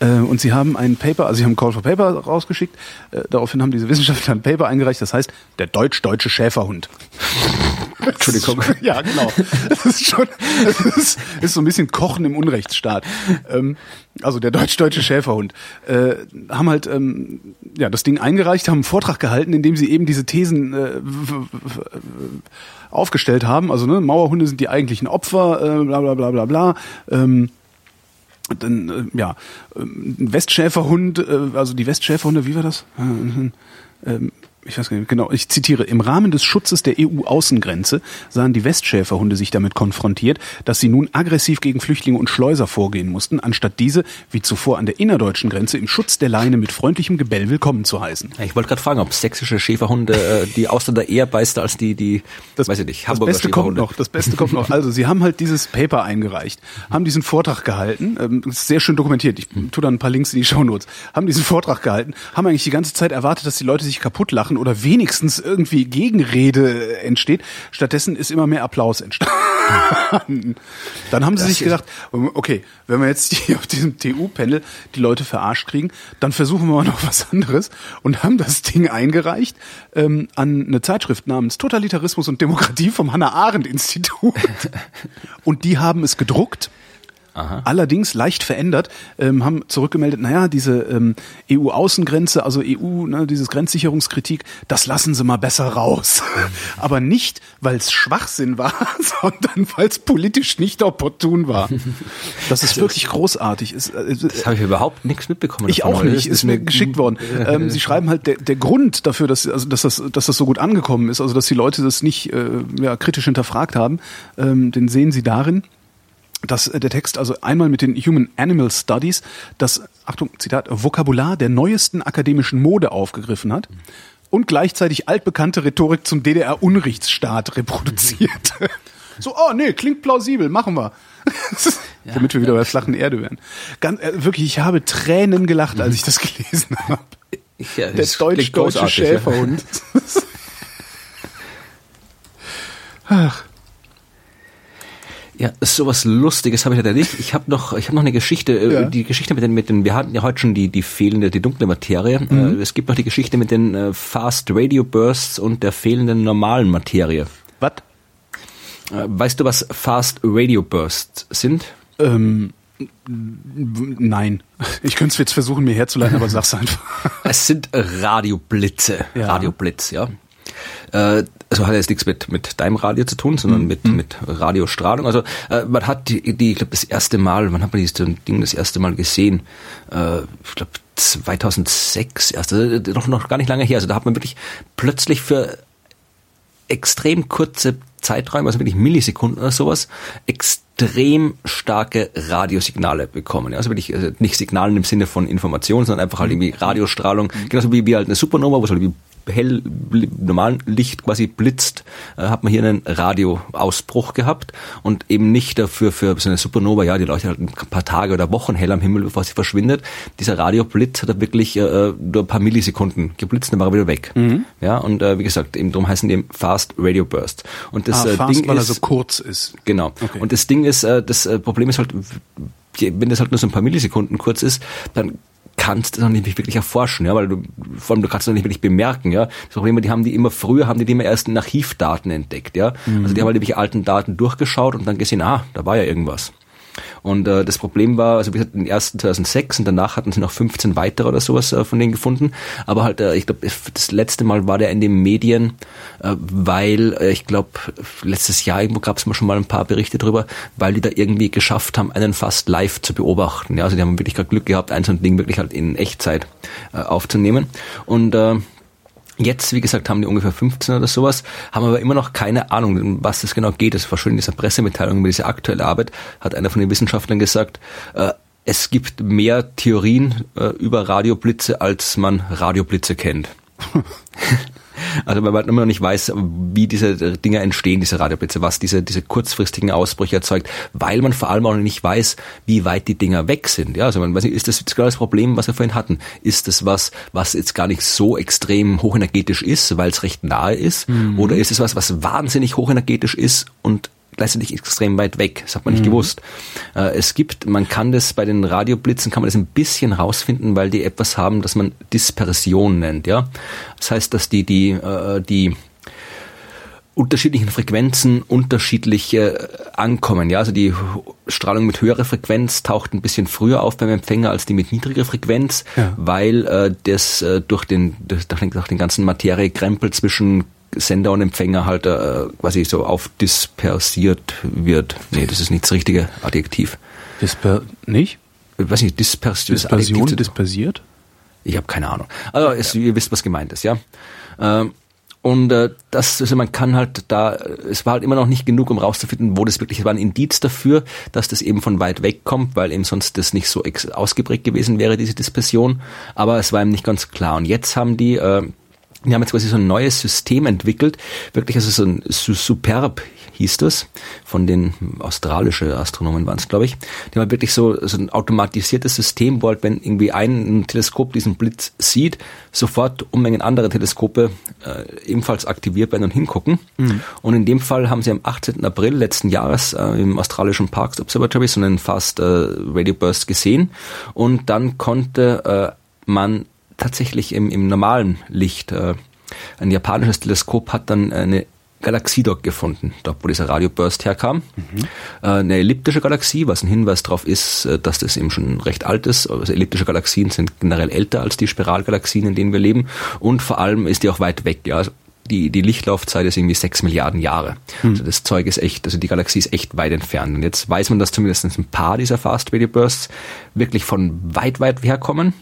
Äh, und sie haben ein Paper, also sie haben Call for Paper rausgeschickt. Äh, daraufhin haben diese Wissenschaftler ein Paper eingereicht, das heißt der deutsch-deutsche Schäferhund. *laughs* Entschuldigung. *laughs* ja, genau. Das ist schon, das ist, ist so ein bisschen Kochen im Unrechtsstaat. Ähm, also der deutsch-deutsche Schäferhund. Äh, haben halt ähm, ja das Ding eingereicht, haben einen Vortrag gehalten, in dem sie eben diese Thesen äh, aufgestellt haben. Also ne, Mauerhunde sind die eigentlichen Opfer, äh, bla bla bla bla bla. Ähm, dann, äh, ja, ein Westschäferhund, äh, also die Westschäferhunde, wie war das? Äh, ähm, ich weiß gar nicht, genau, ich zitiere, im Rahmen des Schutzes der EU-Außengrenze sahen die Westschäferhunde sich damit konfrontiert, dass sie nun aggressiv gegen Flüchtlinge und Schleuser vorgehen mussten, anstatt diese, wie zuvor an der innerdeutschen Grenze, im Schutz der Leine mit freundlichem Gebell willkommen zu heißen. Ich wollte gerade fragen, ob sächsische Schäferhunde äh, die Ausländer eher beißen als die, die, das, weiß ich nicht, Hamburger Das Beste kommt noch, das Beste kommt noch. Also, sie haben halt dieses Paper eingereicht, haben diesen Vortrag gehalten, ähm, sehr schön dokumentiert, ich tue dann ein paar Links in die Shownotes, haben diesen Vortrag gehalten, haben eigentlich die ganze Zeit erwartet, dass die Leute sich kaputt lachen oder wenigstens irgendwie Gegenrede entsteht. Stattdessen ist immer mehr Applaus entstanden. *laughs* Dann haben sie das sich gedacht, okay, wenn wir jetzt hier auf diesem TU-Panel die Leute verarscht kriegen, dann versuchen wir mal noch was anderes und haben das Ding eingereicht ähm, an eine Zeitschrift namens Totalitarismus und Demokratie vom Hannah Arendt Institut. *laughs* Und die haben es gedruckt Aha. Allerdings leicht verändert, ähm, haben zurückgemeldet, naja, diese ähm, EU-Außengrenze, also EU, ne, dieses Grenzsicherungskritik, das lassen sie mal besser raus. *laughs* Aber nicht, weil es Schwachsinn war, *laughs* sondern weil es politisch nicht opportun war. Das ist wirklich großartig. Ist, äh, das habe ich überhaupt nichts mitbekommen. Ich auch nicht, ist mir geschickt worden. Ähm, sie schreiben halt, der, der Grund dafür, dass, also, dass, das, dass das so gut angekommen ist, also dass die Leute das nicht äh, ja, kritisch hinterfragt haben, ähm, den sehen sie darin, dass äh, der Text also einmal mit den Human Animal Studies das, Achtung, Zitat, Vokabular der neuesten akademischen Mode aufgegriffen hat und gleichzeitig altbekannte Rhetorik zum DDR-Unrechtsstaat reproduziert. *laughs* so, oh nee, klingt plausibel, machen wir. *laughs* ja. Damit wir wieder bei der flachen Erde wären. Ganz, äh, wirklich, ich habe Tränen gelacht, als ich das gelesen *laughs* habe. Ja, der deutsch-deutsche Schäferhund. Ach. Ja, sowas Lustiges habe ich leider nicht. Ich habe noch, ich habe noch eine Geschichte, äh, ja. die Geschichte mit den, mit den, wir hatten ja heute schon die, die fehlende, die dunkle Materie. Mhm. Äh, es gibt noch die Geschichte mit den äh, Fast Radio Bursts und der fehlenden normalen Materie. Was? Weißt du, was Fast Radio Bursts sind? Ähm, Nein. Ich könnte es jetzt versuchen, mir herzuleiten, aber sag's *laughs* einfach. Es sind Radioblitze. Ja. Radioblitz, ja also hat jetzt nichts mit, mit deinem Radio zu tun, sondern mhm. mit, mit Radiostrahlung. Also äh, man hat die, die ich glaube, das erste Mal, man hat man dieses Ding das erste Mal gesehen, äh, ich glaube 2006 erst, also noch, noch gar nicht lange her. Also da hat man wirklich plötzlich für extrem kurze Zeiträume, also wirklich Millisekunden oder sowas, extrem starke Radiosignale bekommen. Also wirklich also nicht Signalen im Sinne von Information, sondern einfach halt irgendwie Radiostrahlung, mhm. genauso wie, wie halt eine Supernova, wo es halt wie hell normalen Licht quasi blitzt, äh, hat man hier einen Radioausbruch gehabt und eben nicht dafür für so eine Supernova, ja, die leuchtet halt ein paar Tage oder Wochen hell am Himmel, bevor sie verschwindet. Dieser Radioblitz hat da wirklich äh, nur ein paar Millisekunden geblitzt, dann war er wieder weg. Mhm. Ja, und äh, wie gesagt, eben darum heißen die eben Fast Radio Burst. Und das ah, äh, fast, Ding weil ist, er so kurz ist. Genau. Okay. Und das Ding ist, äh, das äh, Problem ist halt, wenn das halt nur so ein paar Millisekunden kurz ist, dann kannst du noch nicht wirklich erforschen, ja, weil du, vor allem du kannst noch nicht wirklich bemerken, ja. Das Problem, die haben die immer früher, haben die die immer erst in Archivdaten entdeckt, ja. Mhm. Also die haben halt nämlich alten Daten durchgeschaut und dann gesehen, ah, da war ja irgendwas. Und äh, das Problem war, also wie gesagt, den ersten 2006 und danach hatten sie noch 15 weitere oder sowas äh, von denen gefunden. Aber halt, äh, ich glaube, das letzte Mal war der in den Medien, äh, weil äh, ich glaube, letztes Jahr irgendwo gab es mal schon mal ein paar Berichte drüber, weil die da irgendwie geschafft haben, einen fast live zu beobachten. Ja, also die haben wirklich gerade Glück gehabt, ein so ein Ding wirklich halt in Echtzeit äh, aufzunehmen. Und äh, Jetzt, wie gesagt, haben die ungefähr 15 oder sowas, haben aber immer noch keine Ahnung, was das genau geht. Das war schon in dieser Pressemitteilung über diese aktuelle Arbeit, hat einer von den Wissenschaftlern gesagt, äh, es gibt mehr Theorien äh, über Radioblitze, als man Radioblitze kennt. *laughs* Also weil man immer noch nicht weiß, wie diese Dinge entstehen, diese Radioblitze, was diese, diese kurzfristigen Ausbrüche erzeugt, weil man vor allem auch noch nicht weiß, wie weit die Dinger weg sind. Ja, also man weiß nicht, ist das jetzt gerade das Problem, was wir vorhin hatten? Ist das was, was jetzt gar nicht so extrem hochenergetisch ist, weil es recht nahe ist? Mhm. Oder ist es was, was wahnsinnig hochenergetisch ist und gleichzeitig extrem weit weg. Das hat man nicht mhm. gewusst. Äh, es gibt, man kann das bei den Radioblitzen, kann man das ein bisschen rausfinden, weil die etwas haben, das man Dispersion nennt. Ja, Das heißt, dass die, die, äh, die unterschiedlichen Frequenzen unterschiedlich äh, ankommen. Ja, also die Strahlung mit höherer Frequenz taucht ein bisschen früher auf beim Empfänger als die mit niedriger Frequenz, ja. weil äh, das äh, durch den, durch den ganzen Materiekrempel zwischen Sender und Empfänger halt äh, quasi so aufdispersiert wird. Nee, das ist nicht das richtige Adjektiv. Disper nicht? Ich weiß nicht, dispers Dispersion, dispersiert? Ich habe keine Ahnung. Also es, ja. ihr wisst, was gemeint ist, ja. Ähm, und äh, das, also man kann halt da, es war halt immer noch nicht genug, um rauszufinden, wo das wirklich, es war ein Indiz dafür, dass das eben von weit weg kommt, weil eben sonst das nicht so ausgeprägt gewesen wäre, diese Dispersion. Aber es war ihm nicht ganz klar. Und jetzt haben die äh, wir haben jetzt quasi so ein neues System entwickelt, wirklich, also so ein Superb hieß das, von den australischen Astronomen waren es, glaube ich. Die haben halt wirklich so, so ein automatisiertes System, wo halt, wenn irgendwie ein Teleskop diesen Blitz sieht, sofort Unmengen andere Teleskope äh, ebenfalls aktiviert werden und hingucken. Mhm. Und in dem Fall haben sie am 18. April letzten Jahres äh, im australischen Parks Observatory so einen Fast äh, Radio Burst gesehen und dann konnte äh, man tatsächlich im, im normalen Licht. Äh, ein japanisches Teleskop hat dann eine Galaxie dort gefunden, dort wo dieser Radioburst herkam. Mhm. Äh, eine elliptische Galaxie, was ein Hinweis darauf ist, äh, dass das eben schon recht alt ist. Also elliptische Galaxien sind generell älter als die Spiralgalaxien, in denen wir leben. Und vor allem ist die auch weit weg. Ja. Also die, die Lichtlaufzeit ist irgendwie sechs Milliarden Jahre. Mhm. Also das Zeug ist echt, also die Galaxie ist echt weit entfernt. Und jetzt weiß man, dass zumindest ein paar dieser Fast Radio Bursts wirklich von weit, weit herkommen.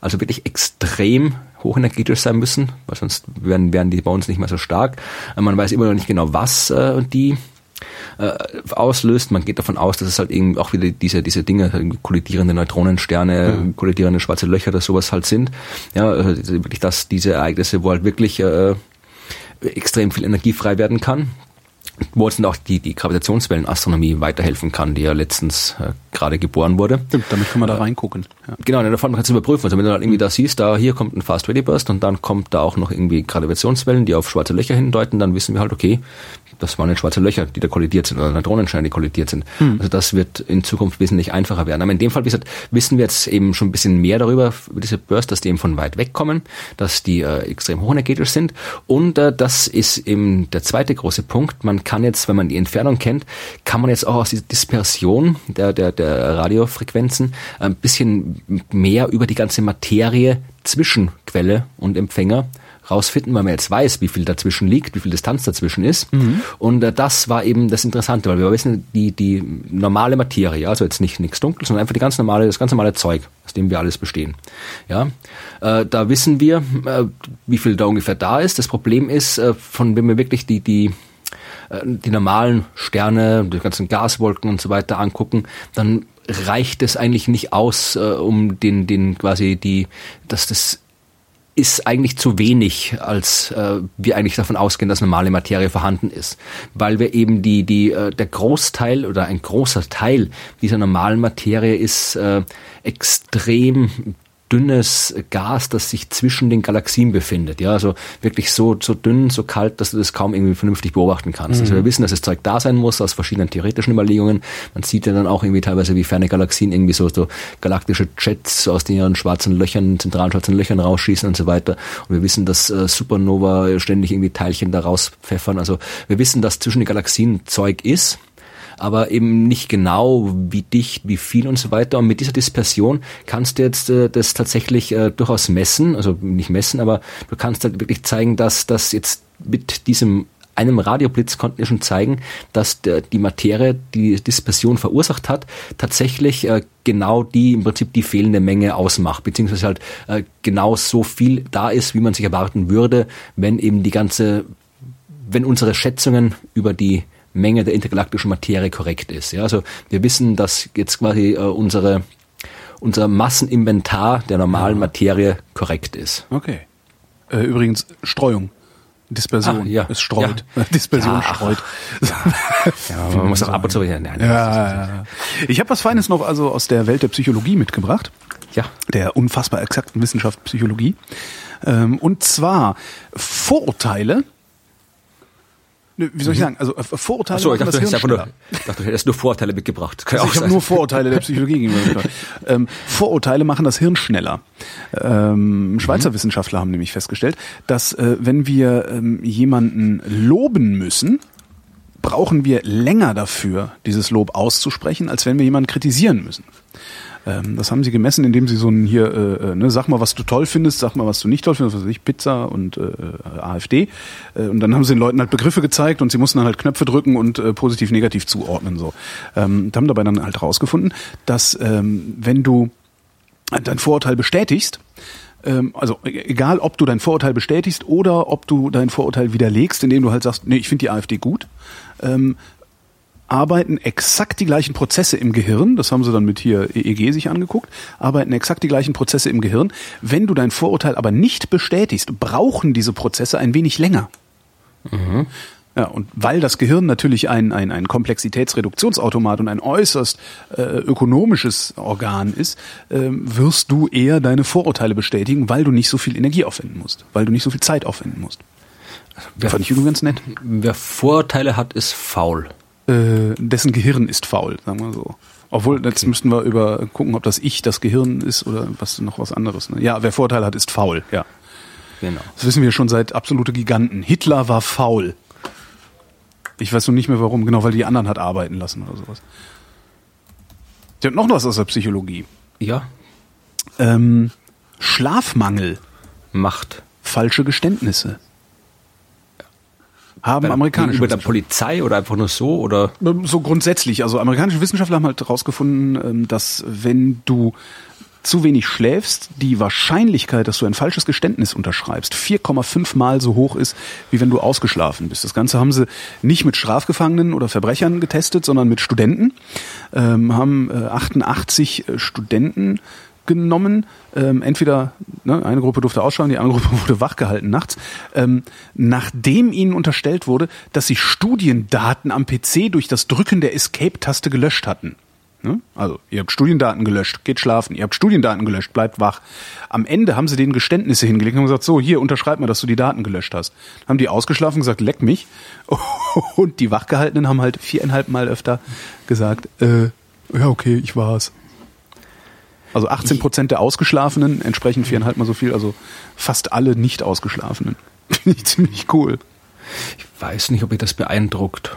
Also wirklich extrem hochenergetisch sein müssen, weil sonst wären, wären die bei uns nicht mehr so stark. Man weiß immer noch nicht genau, was äh, die äh, auslöst. Man geht davon aus, dass es halt eben auch wieder diese, diese Dinge, kollidierende Neutronensterne, mhm. kollidierende schwarze Löcher oder sowas halt sind. Ja, also wirklich, dass diese Ereignisse, wo halt wirklich äh, extrem viel Energie frei werden kann, wo uns dann auch die, die Gravitationswellenastronomie weiterhelfen kann, die ja letztens äh, gerade geboren wurde. Stimmt, damit kann man da reingucken. Ja. Genau, davon kannst du überprüfen. Also wenn du dann irgendwie da siehst, da hier kommt ein Fast Ready Burst und dann kommt da auch noch irgendwie Gravitationswellen, die auf schwarze Löcher hindeuten, dann wissen wir halt, okay, das waren jetzt schwarze Löcher, die da kollidiert sind oder Neutronensterne, die kollidiert sind. Hm. Also das wird in Zukunft wesentlich einfacher werden. Aber in dem Fall, wie gesagt, wissen wir jetzt eben schon ein bisschen mehr darüber, über diese Burst, dass die eben von weit weg kommen, dass die äh, extrem hochenergetisch sind und äh, das ist eben der zweite große Punkt. Man kann jetzt, wenn man die Entfernung kennt, kann man jetzt auch aus dieser Dispersion der, der, der Radiofrequenzen ein bisschen mehr über die ganze Materie zwischen Quelle und Empfänger rausfinden, weil man jetzt weiß, wie viel dazwischen liegt, wie viel Distanz dazwischen ist. Mhm. Und äh, das war eben das Interessante, weil wir wissen, die, die normale Materie, also jetzt nicht nichts Dunkles, sondern einfach die ganz normale, das ganz normale Zeug, aus dem wir alles bestehen. Ja, äh, da wissen wir, äh, wie viel da ungefähr da ist. Das Problem ist, äh, von wenn wir wirklich die, die äh, die normalen Sterne, die ganzen Gaswolken und so weiter angucken, dann reicht es eigentlich nicht aus, äh, um den, den quasi die, dass das ist eigentlich zu wenig, als äh, wir eigentlich davon ausgehen, dass normale Materie vorhanden ist, weil wir eben die die äh, der Großteil oder ein großer Teil dieser normalen Materie ist äh, extrem dünnes Gas, das sich zwischen den Galaxien befindet. Ja, also wirklich so, so dünn, so kalt, dass du das kaum irgendwie vernünftig beobachten kannst. Mhm. Also wir wissen, dass das Zeug da sein muss aus verschiedenen theoretischen Überlegungen. Man sieht ja dann auch irgendwie teilweise, wie ferne Galaxien irgendwie so, so galaktische Jets aus den ihren schwarzen Löchern, zentralen schwarzen Löchern rausschießen und so weiter. Und wir wissen, dass äh, Supernova ständig irgendwie Teilchen da rauspfeffern. Also wir wissen, dass zwischen den Galaxien Zeug ist aber eben nicht genau, wie dicht, wie viel und so weiter. Und mit dieser Dispersion kannst du jetzt äh, das tatsächlich äh, durchaus messen, also nicht messen, aber du kannst halt wirklich zeigen, dass das jetzt mit diesem einem Radioblitz konnten wir schon zeigen, dass der, die Materie, die Dispersion verursacht hat, tatsächlich äh, genau die im Prinzip die fehlende Menge ausmacht, beziehungsweise halt äh, genau so viel da ist, wie man sich erwarten würde, wenn eben die ganze, wenn unsere Schätzungen über die Menge der intergalaktischen Materie korrekt ist. Ja, also wir wissen, dass jetzt quasi äh, unsere unser Masseninventar der normalen Materie korrekt ist. Okay. Äh, übrigens Streuung. Dispersion. Ach, ja. Es streut. Ja. *laughs* Dispersion ja, streut. *laughs* Ja, man muss auch ab und zu. Ja, nein, ja, Ich habe was Feines noch also aus der Welt der Psychologie mitgebracht. Ja. Der unfassbar exakten Wissenschaft Psychologie. Ähm, und zwar Vorurteile wie soll ich mhm. sagen? Also äh, Vorurteile Ach so, ich dachte, das Hirn nur, dachte, du hättest nur Vorurteile mitgebracht. Also ich habe nur Vorurteile der Psychologie gegenüber. *laughs* ähm, Vorurteile machen das Hirn schneller. Ähm, Schweizer mhm. Wissenschaftler haben nämlich festgestellt, dass äh, wenn wir ähm, jemanden loben müssen, brauchen wir länger dafür, dieses Lob auszusprechen, als wenn wir jemanden kritisieren müssen. Ähm, das haben sie gemessen, indem sie so ein hier, äh, äh, ne, sag mal, was du toll findest, sag mal, was du nicht toll findest, was weiß ich, Pizza und äh, AfD. Äh, und dann haben sie den Leuten halt Begriffe gezeigt und sie mussten dann halt Knöpfe drücken und äh, positiv, negativ zuordnen. So. Ähm, haben dabei dann halt rausgefunden, dass ähm, wenn du dein Vorurteil bestätigst, ähm, also e-, egal, ob du dein Vorurteil bestätigst oder ob du dein Vorurteil widerlegst, indem du halt sagst, nee, ich finde die AfD gut, ähm, arbeiten exakt die gleichen Prozesse im Gehirn, das haben sie dann mit hier EEG sich angeguckt, arbeiten exakt die gleichen Prozesse im Gehirn. Wenn du dein Vorurteil aber nicht bestätigst, brauchen diese Prozesse ein wenig länger. Mhm. Ja, und weil das Gehirn natürlich ein, ein, ein Komplexitätsreduktionsautomat und ein äußerst äh, ökonomisches Organ ist, äh, wirst du eher deine Vorurteile bestätigen, weil du nicht so viel Energie aufwenden musst, weil du nicht so viel Zeit aufwenden musst. Wer, Fand ich übrigens nett. Wer Vorurteile hat, ist faul äh, dessen Gehirn ist faul, sagen wir so. Obwohl, okay. jetzt müssten wir über gucken, ob das Ich das Gehirn ist oder was noch was anderes. Ne? Ja, wer Vorteile hat, ist faul, ja. Genau. Das wissen wir schon seit absolute Giganten. Hitler war faul. Ich weiß noch nicht mehr warum, genau, weil die anderen hat arbeiten lassen oder sowas. Der hat noch was aus der Psychologie. Ja. Ähm, Schlafmangel. Macht. Falsche Geständnisse haben bei, amerikanische über der Polizei oder einfach nur so oder ähm, so grundsätzlich. Also amerikanische Wissenschaftler haben halt herausgefunden, ähm, dass wenn du zu wenig schläfst, die Wahrscheinlichkeit, dass du ein falsches Geständnis unterschreibst, 4,5 mal so hoch ist, wie wenn du ausgeschlafen bist. Das Ganze haben sie nicht mit Strafgefangenen oder Verbrechern getestet, sondern mit Studenten. Ähm, haben äh, 88 äh, Studenten genommen. Ähm, entweder ne, eine Gruppe durfte ausschauen, die andere *laughs* Gruppe wurde wachgehalten nachts, ähm, nachdem ihnen unterstellt wurde, dass sie Studiendaten am PC durch das Drücken der Escape-Taste gelöscht hatten. Ne? Also, ihr habt Studiendaten gelöscht, geht schlafen, ihr habt Studiendaten gelöscht, bleibt wach. Am Ende haben sie denen Geständnisse hingelegt und gesagt, so, hier, unterschreib mal, dass du die Daten gelöscht hast. Haben die ausgeschlafen gesagt, leck mich. *laughs* Und die Wachgehaltenen haben halt viereinhalb Mal öfter gesagt, äh, ja, okay, ich war's. Also 18 Prozent der Ausgeschlafenen entsprechen viereinhalb Mal so viel, also fast alle nicht Ausgeschlafenen. *laughs* Finde ich ziemlich cool. Ich weiß nicht, ob ihr das beeindruckt.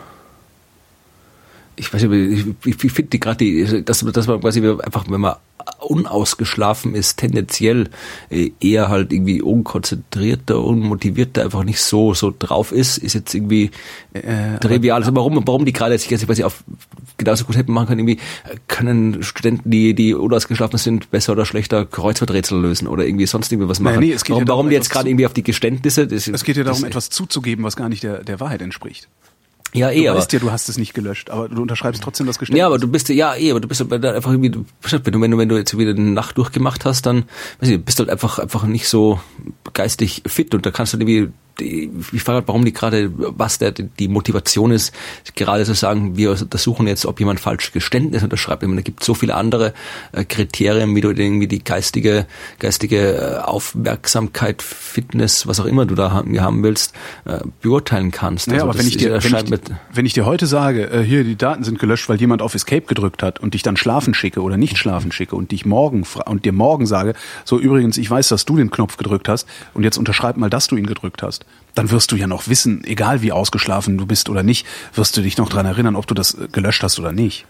Ich weiß nicht, ich, ich finde gerade, dass, dass man quasi einfach, wenn man unausgeschlafen ist, tendenziell äh, eher halt irgendwie unkonzentrierter, unmotivierter, einfach nicht so so drauf ist, ist jetzt irgendwie äh, trivial. Also warum, warum die gerade sich jetzt quasi auf genauso gut hätten machen können, irgendwie können Studenten, die die unausgeschlafen sind, besser oder schlechter Kreuzworträtsel lösen oder irgendwie sonst irgendwie was machen. Naja, nee, es geht warum, ja darum, warum die jetzt gerade irgendwie auf die Geständnisse? Das, es geht ja darum, das, etwas zuzugeben, was gar nicht der der Wahrheit entspricht. Ja, eh, du aber. weißt ja, du hast es nicht gelöscht, aber du unterschreibst trotzdem das Geständnis. Ja, aber du bist ja eh, aber du bist einfach irgendwie, wenn du, wenn du, wenn du jetzt wieder eine Nacht durchgemacht hast, dann, weiß ich, bist du halt einfach, einfach nicht so geistig fit und da kannst du irgendwie die, ich frage halt, warum die gerade, was der, die Motivation ist, gerade zu sagen, wir untersuchen jetzt, ob jemand falsch Geständnis unterschreibt. Ich meine, da gibt so viele andere äh, Kriterien, wie du irgendwie die geistige, geistige äh, Aufmerksamkeit, Fitness, was auch immer du da haben, willst, äh, beurteilen kannst. Ja, also aber wenn ich, dir, wenn, ich, wenn ich dir heute sage, hier, die Daten sind gelöscht, weil jemand auf Escape gedrückt hat und dich dann schlafen schicke oder nicht schlafen schicke und dich morgen und dir morgen sage, so übrigens, ich weiß, dass du den Knopf gedrückt hast und jetzt unterschreib mal, dass du ihn gedrückt hast dann wirst du ja noch wissen, egal wie ausgeschlafen du bist oder nicht, wirst du dich noch dran erinnern, ob du das gelöscht hast oder nicht.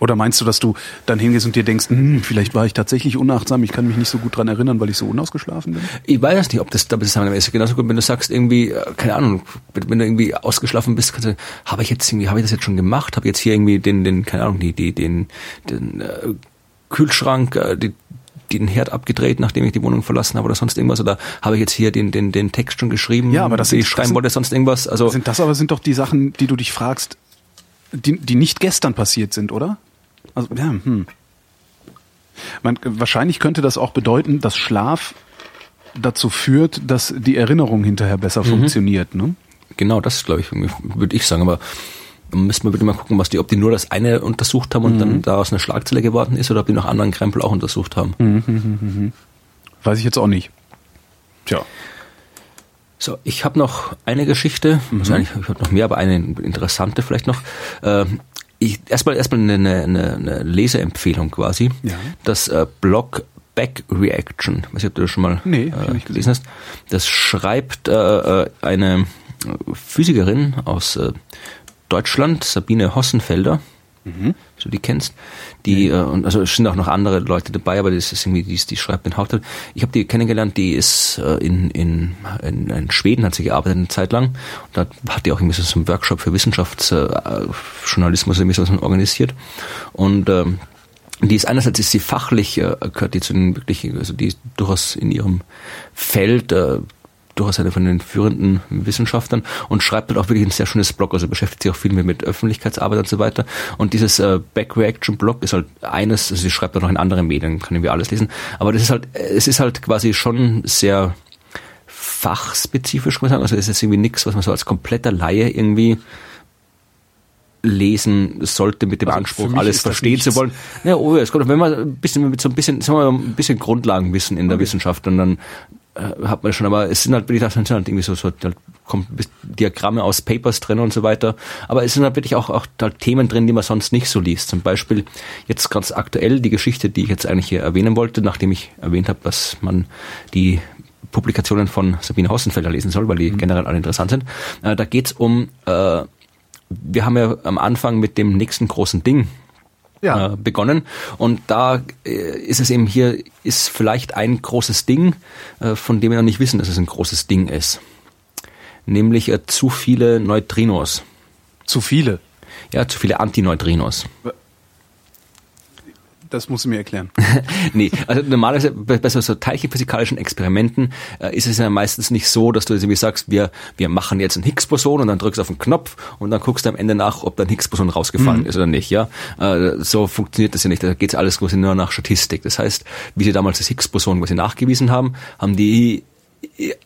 Oder meinst du, dass du dann hingehst und dir denkst, hm, vielleicht war ich tatsächlich unachtsam, ich kann mich nicht so gut dran erinnern, weil ich so unausgeschlafen bin? Ich weiß nicht, ob das da zusammenhängt. Genauso gut, wenn du sagst, irgendwie, äh, keine Ahnung, wenn du irgendwie ausgeschlafen bist, kannst du, habe ich jetzt irgendwie, habe ich das jetzt schon gemacht? Habe jetzt hier irgendwie den, den, keine Ahnung, die, die, den, den äh, Kühlschrank, äh, die, den Herd abgedreht, nachdem ich die Wohnung verlassen habe oder sonst irgendwas? Oder habe ich jetzt hier den, den, den Text schon geschrieben, ja, aber das ich schreiben sind, wollte, sonst irgendwas? Also sind das aber sind doch die Sachen, die du dich fragst, die, die nicht gestern passiert sind, oder? Also, ja, hm. Man, wahrscheinlich könnte das auch bedeuten, dass Schlaf dazu führt, dass die Erinnerung hinterher besser mhm. funktioniert. Ne? Genau, das glaube ich, würde ich sagen. Aber müssen wir bitte mal gucken, was die, ob die nur das eine untersucht haben und mhm. dann daraus eine Schlagzeile geworden ist oder ob die noch anderen Krempel auch untersucht haben. Mhm, mhm, mhm, mhm. Weiß ich jetzt auch nicht. Tja. So, ich habe noch eine Geschichte, mhm. also ich habe noch mehr, aber eine interessante vielleicht noch. Ähm, ich, erstmal erstmal eine, eine, eine Leseempfehlung quasi. Ja. Das äh, Blog Back Reaction, weiß ich, ob du das schon mal nee, äh, gelesen hast. Das schreibt äh, äh eine Physikerin aus äh, Deutschland, Sabine Hossenfelder, mhm. so die kennst, die mhm. äh, und also es sind auch noch andere Leute dabei, aber das ist irgendwie die, die schreibt den Hauptteil. Ich habe die kennengelernt, die ist äh, in, in, in, in Schweden hat sie gearbeitet eine Zeit lang und da hat die auch irgendwie so einen Workshop für Wissenschaftsjournalismus äh, irgendwie so organisiert und ähm, die ist einerseits ist sie fachlich äh, gehört die zu den wirklich also die ist durchaus in ihrem Feld äh, durchaus eine von den führenden Wissenschaftlern und schreibt dort auch wirklich ein sehr schönes Blog, also beschäftigt sich auch viel mehr mit Öffentlichkeitsarbeit und so weiter. Und dieses äh, Back-Reaction-Blog ist halt eines, also sie schreibt auch noch in anderen Medien, können wir alles lesen, aber das ist halt, es ist halt quasi schon sehr fachspezifisch, kann man sagen. Also es ist irgendwie nichts, was man so als kompletter Laie irgendwie lesen sollte mit dem also Anspruch, alles verstehen zu wollen. Ja, oh, es kommt, wenn man ein bisschen mit so ein bisschen, sagen wir mal, ein bisschen Grundlagenwissen in der okay. Wissenschaft und dann hat man schon, aber es sind halt wirklich, das sind halt irgendwie so, so da kommt Diagramme aus Papers drin und so weiter. Aber es sind halt wirklich auch, auch da Themen drin, die man sonst nicht so liest. Zum Beispiel jetzt ganz aktuell die Geschichte, die ich jetzt eigentlich hier erwähnen wollte, nachdem ich erwähnt habe, dass man die Publikationen von Sabine Hausenfelder lesen soll, weil die mhm. generell alle interessant sind. Äh, da geht's um, äh, wir haben ja am Anfang mit dem nächsten großen Ding ja. äh, begonnen. Und da äh, ist es eben hier, ist vielleicht ein großes Ding, äh, von dem wir noch nicht wissen, dass es ein großes Ding ist. Nämlich äh, zu viele Neutrinos. Zu viele? Ja, zu viele Antineutrinos. Das musst du mir erklären. *laughs* nee, also normalerweise bei so, so teilchenphysikalischen Experimenten äh, ist es ja meistens nicht so, dass du irgendwie sagst, wir, wir machen jetzt ein Higgs-Boson und dann drückst du auf den Knopf und dann guckst du am Ende nach, ob dein Higgs-Boson rausgefallen mhm. ist oder nicht. Ja, äh, So funktioniert das ja nicht. Da geht es alles quasi nur nach Statistik. Das heißt, wie sie damals das Higgs-Boson quasi nachgewiesen haben, haben die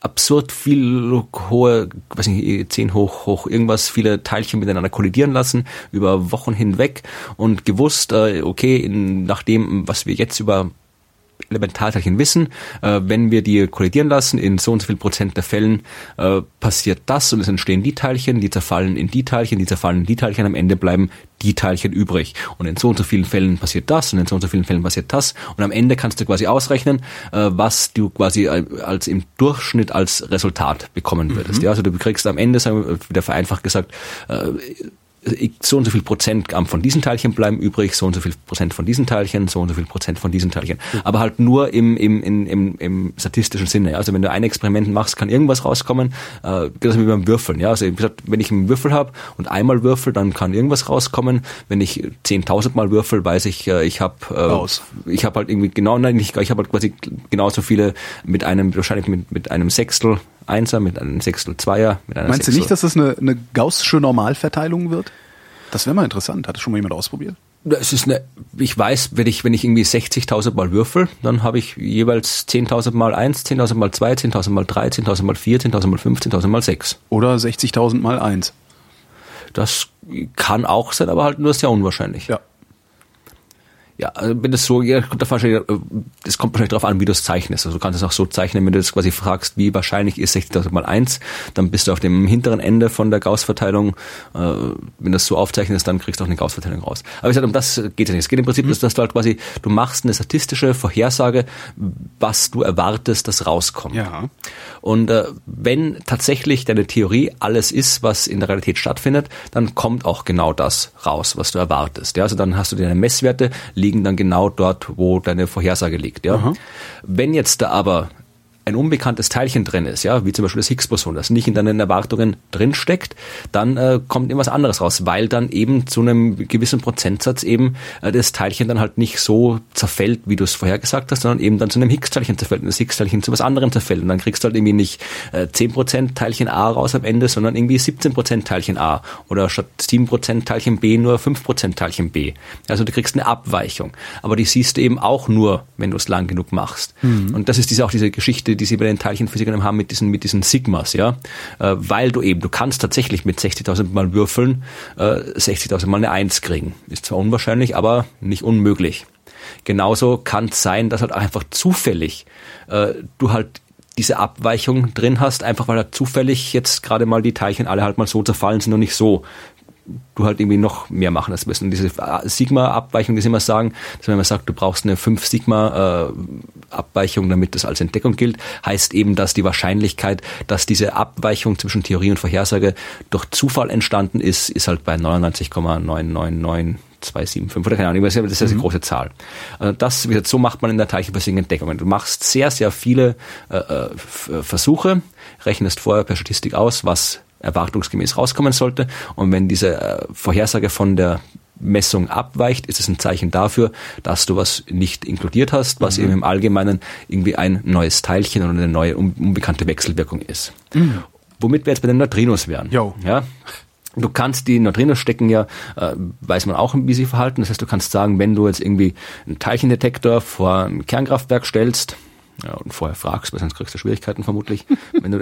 absurd viel hohe, weiß nicht, 10 hoch, hoch irgendwas, viele Teilchen miteinander kollidieren lassen über Wochen hinweg und gewusst, äh, okay, in, nach dem, was wir jetzt über Elementarteilchen wissen, äh, wenn wir die kollidieren lassen, in so und so viel Prozent der Fällen äh, passiert das und es entstehen die Teilchen, die zerfallen in die Teilchen, die zerfallen in die Teilchen, am Ende bleiben die Teilchen übrig. Und in so und so vielen Fällen passiert das und in so und so vielen Fällen passiert das. Und am Ende kannst du quasi ausrechnen, äh, was du quasi als im Durchschnitt als Resultat bekommen würdest. Mhm. Ja, also du kriegst am Ende, sagen wir, wieder vereinfacht gesagt, äh, so und so viel Prozent von diesen Teilchen bleiben übrig, so und so viel Prozent von diesen Teilchen, so und so viel Prozent von diesen Teilchen. Aber halt nur im, im, im, im statistischen Sinne. Also wenn du ein Experiment machst, kann irgendwas rauskommen. Äh, das ist wie beim Würfeln. Ja? Also wie gesagt, wenn ich einen Würfel habe und einmal würfel, dann kann irgendwas rauskommen. Wenn ich 10.000 Mal würfel, weiß ich, äh, ich habe äh, ich habe halt irgendwie genau, nein, ich, ich habe halt quasi genauso viele mit einem, wahrscheinlich mit, mit einem Sechstel Einser, mit einem Sechstel Zweier, mit einer Meinst Sechstel. du nicht, dass das eine, eine gaußsche Normalverteilung wird? Das wäre mal interessant. Hat das schon mal jemand ausprobiert? Das ist eine, ich weiß, wenn ich, wenn ich irgendwie 60.000 mal würfel, dann habe ich jeweils 10.000 mal 1, 10.000 mal 2, 10.000 mal 3, 10.000 mal 4, 10.000 mal 5, 10.000 mal 6. Oder 60.000 mal 1. Das kann auch sein, aber halt nur sehr unwahrscheinlich. Ja. Ja, also wenn das so, ja, kommt das, wahrscheinlich, das kommt wahrscheinlich darauf an, wie du es zeichnest. Also du kannst es auch so zeichnen, wenn du das quasi fragst, wie wahrscheinlich ist 60.000 mal 1, dann bist du auf dem hinteren Ende von der Gauss-Verteilung. Äh, wenn du das so aufzeichnest, dann kriegst du auch eine Gauss-Verteilung raus. Aber ich sage, um das geht es nicht. Es geht im Prinzip, mhm. dass, dass du halt quasi, du machst eine statistische Vorhersage, was du erwartest, dass rauskommt. Ja. Und äh, wenn tatsächlich deine Theorie alles ist, was in der Realität stattfindet, dann kommt auch genau das raus, was du erwartest. Ja, also dann hast du deine Messwerte, liegen dann genau dort, wo deine Vorhersage liegt. Ja. Aha. Wenn jetzt da aber ein unbekanntes Teilchen drin ist, ja, wie zum Beispiel das Higgs-Boson, das nicht in deinen Erwartungen drinsteckt, dann äh, kommt irgendwas anderes raus, weil dann eben zu einem gewissen Prozentsatz eben äh, das Teilchen dann halt nicht so zerfällt, wie du es vorher gesagt hast, sondern eben dann zu einem Higgs-Teilchen zerfällt und das Higgs-Teilchen zu was anderem zerfällt und dann kriegst du halt irgendwie nicht äh, 10% Teilchen A raus am Ende, sondern irgendwie 17% Teilchen A oder statt 7% Teilchen B nur 5% Teilchen B. Also du kriegst eine Abweichung, aber die siehst du eben auch nur, wenn du es lang genug machst. Mhm. Und das ist diese, auch diese Geschichte, die sie bei den Teilchenphysikern haben mit diesen, mit diesen Sigmas, ja, äh, weil du eben, du kannst tatsächlich mit 60.000 mal würfeln, äh, 60.000 mal eine Eins kriegen. Ist zwar unwahrscheinlich, aber nicht unmöglich. Genauso kann es sein, dass halt einfach zufällig äh, du halt diese Abweichung drin hast, einfach weil halt zufällig jetzt gerade mal die Teilchen alle halt mal so zerfallen sind und nicht so du halt irgendwie noch mehr machen das müssen. Und diese Sigma-Abweichung, die sie immer sagen, dass wenn man sagt, du brauchst eine 5 Sigma-Abweichung, damit das als Entdeckung gilt, heißt eben, dass die Wahrscheinlichkeit, dass diese Abweichung zwischen Theorie und Vorhersage durch Zufall entstanden ist, ist halt bei 99,999 275 oder keine Ahnung, das ist eine mhm. große Zahl. Also das, wie gesagt, so macht man in der Teilchenphysik Entdeckungen. Du machst sehr, sehr viele äh, äh Versuche, rechnest vorher per Statistik aus, was erwartungsgemäß rauskommen sollte. Und wenn diese äh, Vorhersage von der Messung abweicht, ist es ein Zeichen dafür, dass du was nicht inkludiert hast, was mhm. eben im Allgemeinen irgendwie ein neues Teilchen oder eine neue unbekannte Wechselwirkung ist. Mhm. Womit wir jetzt bei den Neutrinos wären. Jo. Ja. Du kannst die Neutrinos stecken ja, äh, weiß man auch, wie sie verhalten. Das heißt, du kannst sagen, wenn du jetzt irgendwie einen Teilchendetektor vor ein Kernkraftwerk stellst, ja, und vorher fragst, weil sonst kriegst du Schwierigkeiten vermutlich. *laughs* wenn du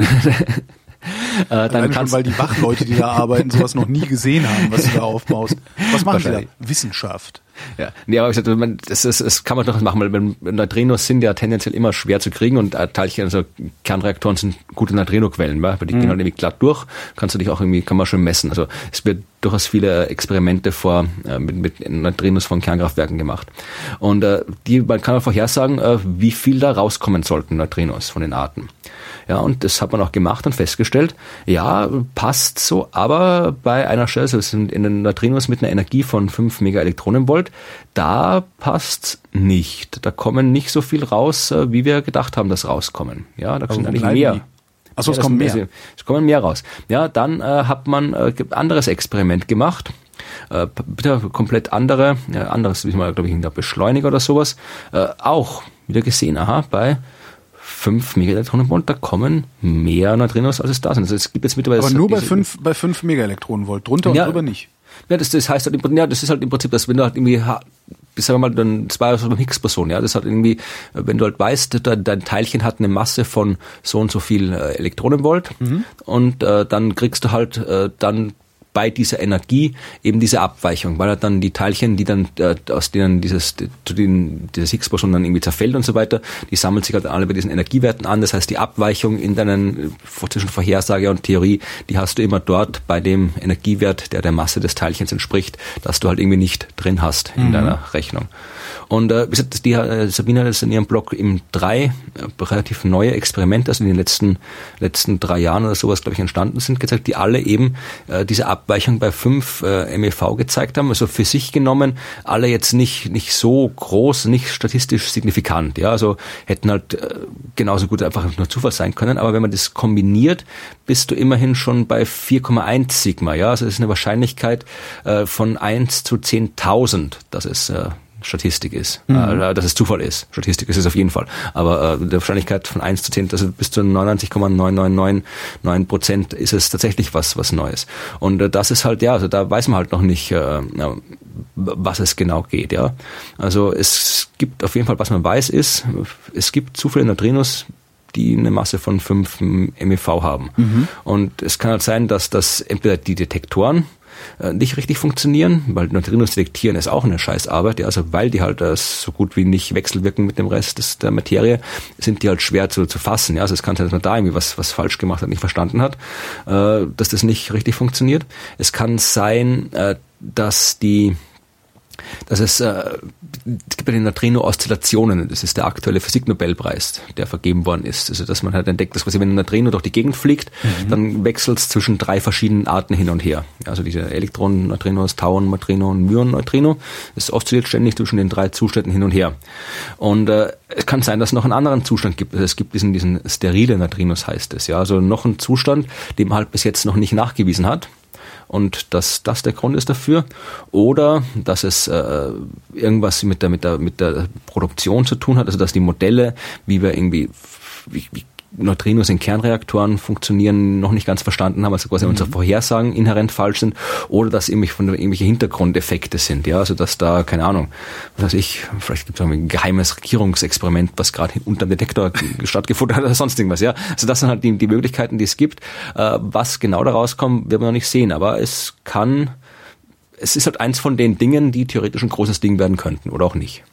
Äh, dann kannst schon, weil die Wachleute, die da arbeiten, sowas noch nie gesehen haben, was du da aufbaust. Was machen die da? Wissenschaft. Ja, nee, aber ich sag, das, ist, das kann man doch machen, weil Neutrinos sind ja tendenziell immer schwer zu kriegen und äh, Teilchen, also Kernreaktoren sind gute Neutrino-Quellen, weil die mhm. gehen halt irgendwie glatt durch, kannst du dich auch irgendwie, kann man schon messen. Also es wird durchaus viele Experimente vor äh, mit, mit Neutrinos von Kernkraftwerken gemacht. Und äh, die, man kann auch vorhersagen, äh, wie viel da rauskommen sollten, Neutrinos von den Arten. Ja, und das hat man auch gemacht und festgestellt, ja, passt so, aber bei einer Stelle, also es sind in den Neutrinos mit einer Energie von 5 Megaelektronenvolt, da passt nicht. Da kommen nicht so viel raus, äh, wie wir gedacht haben, dass rauskommen. Ja, da sind eigentlich mehr. Achso, es kommen mehr. Es kommen mehr raus. Ja, dann äh, hat man äh, anderes Experiment gemacht. Äh, bitte komplett andere, äh, anderes, wie mal, glaube ich, in der Beschleuniger oder sowas. Äh, auch wieder gesehen, aha, bei 5 Megaelektronenvolt, da kommen mehr Neutrinos, als es da sind. Also es gibt jetzt mittlerweile Aber nur bei 5 bei 5 Megaelektronenvolt, drunter ja, und drüber nicht. Ja, das, das heißt halt, ja, das ist halt im Prinzip, dass wenn du halt irgendwie sagen wir mal, dann zwei war beim Higgs-Boson, ja, das hat irgendwie, wenn du halt weißt, dein, dein Teilchen hat eine Masse von so und so viel äh, Elektronenvolt mhm. und äh, dann kriegst du halt äh, dann bei dieser Energie eben diese Abweichung, weil er dann die Teilchen, die dann äh, aus denen dieses zu denen dieses Higgs-Boson dann irgendwie zerfällt und so weiter, die sammeln sich halt alle bei diesen Energiewerten an. Das heißt, die Abweichung in deinen äh, zwischen Vorhersage und Theorie, die hast du immer dort bei dem Energiewert, der der Masse des Teilchens entspricht, dass du halt irgendwie nicht drin hast in mhm. deiner Rechnung. Und äh, die, äh, Sabine hat in ihrem Blog im drei äh, relativ neue Experimente, also in den letzten letzten drei Jahren oder sowas, glaube ich, entstanden sind, gezeigt, die alle eben äh, diese Abweichung bei fünf äh, MEV gezeigt haben. Also für sich genommen alle jetzt nicht nicht so groß, nicht statistisch signifikant. Ja, also hätten halt äh, genauso gut einfach nur Zufall sein können. Aber wenn man das kombiniert, bist du immerhin schon bei 4,1 Sigma. Ja, also es ist eine Wahrscheinlichkeit äh, von 1 zu 10.000, dass es äh, Statistik ist, mhm. äh, dass es Zufall ist. Statistik ist es auf jeden Fall. Aber äh, der Wahrscheinlichkeit von 1 zu 10, also bis zu 99,9999 Prozent ist es tatsächlich was, was Neues. Und äh, das ist halt, ja, also da weiß man halt noch nicht, äh, was es genau geht, ja. Also es gibt auf jeden Fall, was man weiß ist, es gibt zu viele Neutrinos, die eine Masse von 5 MeV haben. Mhm. Und es kann halt sein, dass das entweder die Detektoren äh, nicht richtig funktionieren, weil Neutrinos detektieren ist auch eine Scheißarbeit, ja, also weil die halt äh, so gut wie nicht wechselwirken mit dem Rest des, der Materie, sind die halt schwer zu, zu fassen, ja, also es kann sein, dass man da irgendwie was, was falsch gemacht hat, nicht verstanden hat, äh, dass das nicht richtig funktioniert. Es kann sein, äh, dass die dass es, äh, es gibt ja die Neutrino-Oszillationen, das ist der aktuelle Physiknobelpreis, der vergeben worden ist. Also dass man halt entdeckt, dass quasi wenn ein Neutrino durch die Gegend fliegt, mhm. dann wechselt es zwischen drei verschiedenen Arten hin und her. Also diese Elektron-Neutrinos, Tauern-Neutrino und Myon-Neutrino, es oszilliert ständig zwischen den drei Zuständen hin und her. Und äh, es kann sein, dass es noch einen anderen Zustand gibt. Also es gibt diesen, diesen sterile Neutrinos heißt es, ja, also noch einen Zustand, den man halt bis jetzt noch nicht nachgewiesen hat und dass das der Grund ist dafür. Oder dass es äh, irgendwas mit der mit der mit der Produktion zu tun hat, also dass die Modelle, wie wir irgendwie wie, wie Neutrinos in Kernreaktoren funktionieren, noch nicht ganz verstanden haben, also quasi mhm. unsere Vorhersagen inhärent falsch sind oder dass irgendwelche, von irgendwelche Hintergrundeffekte sind, ja, also dass da, keine Ahnung, was weiß ich, vielleicht gibt es ein geheimes Regierungsexperiment, was gerade unter dem Detektor *laughs* stattgefunden hat oder sonst irgendwas, ja. Also das sind halt die, die Möglichkeiten, die es gibt. Äh, was genau da rauskommt, werden wir noch nicht sehen, aber es kann, es ist halt eins von den Dingen, die theoretisch ein großes Ding werden könnten oder auch nicht.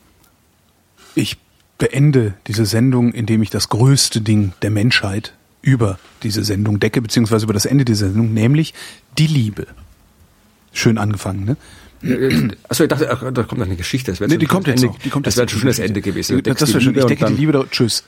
Ich beende diese Sendung, indem ich das größte Ding der Menschheit über diese Sendung decke, beziehungsweise über das Ende dieser Sendung, nämlich die Liebe. Schön angefangen, ne? Achso, ich dachte, ach, da kommt noch eine Geschichte. Das nee, die kommt jetzt Ende, noch. Die kommt das wäre schon das Ende gewesen. Das, das wäre schon. Ich decke die Liebe da. Tschüss.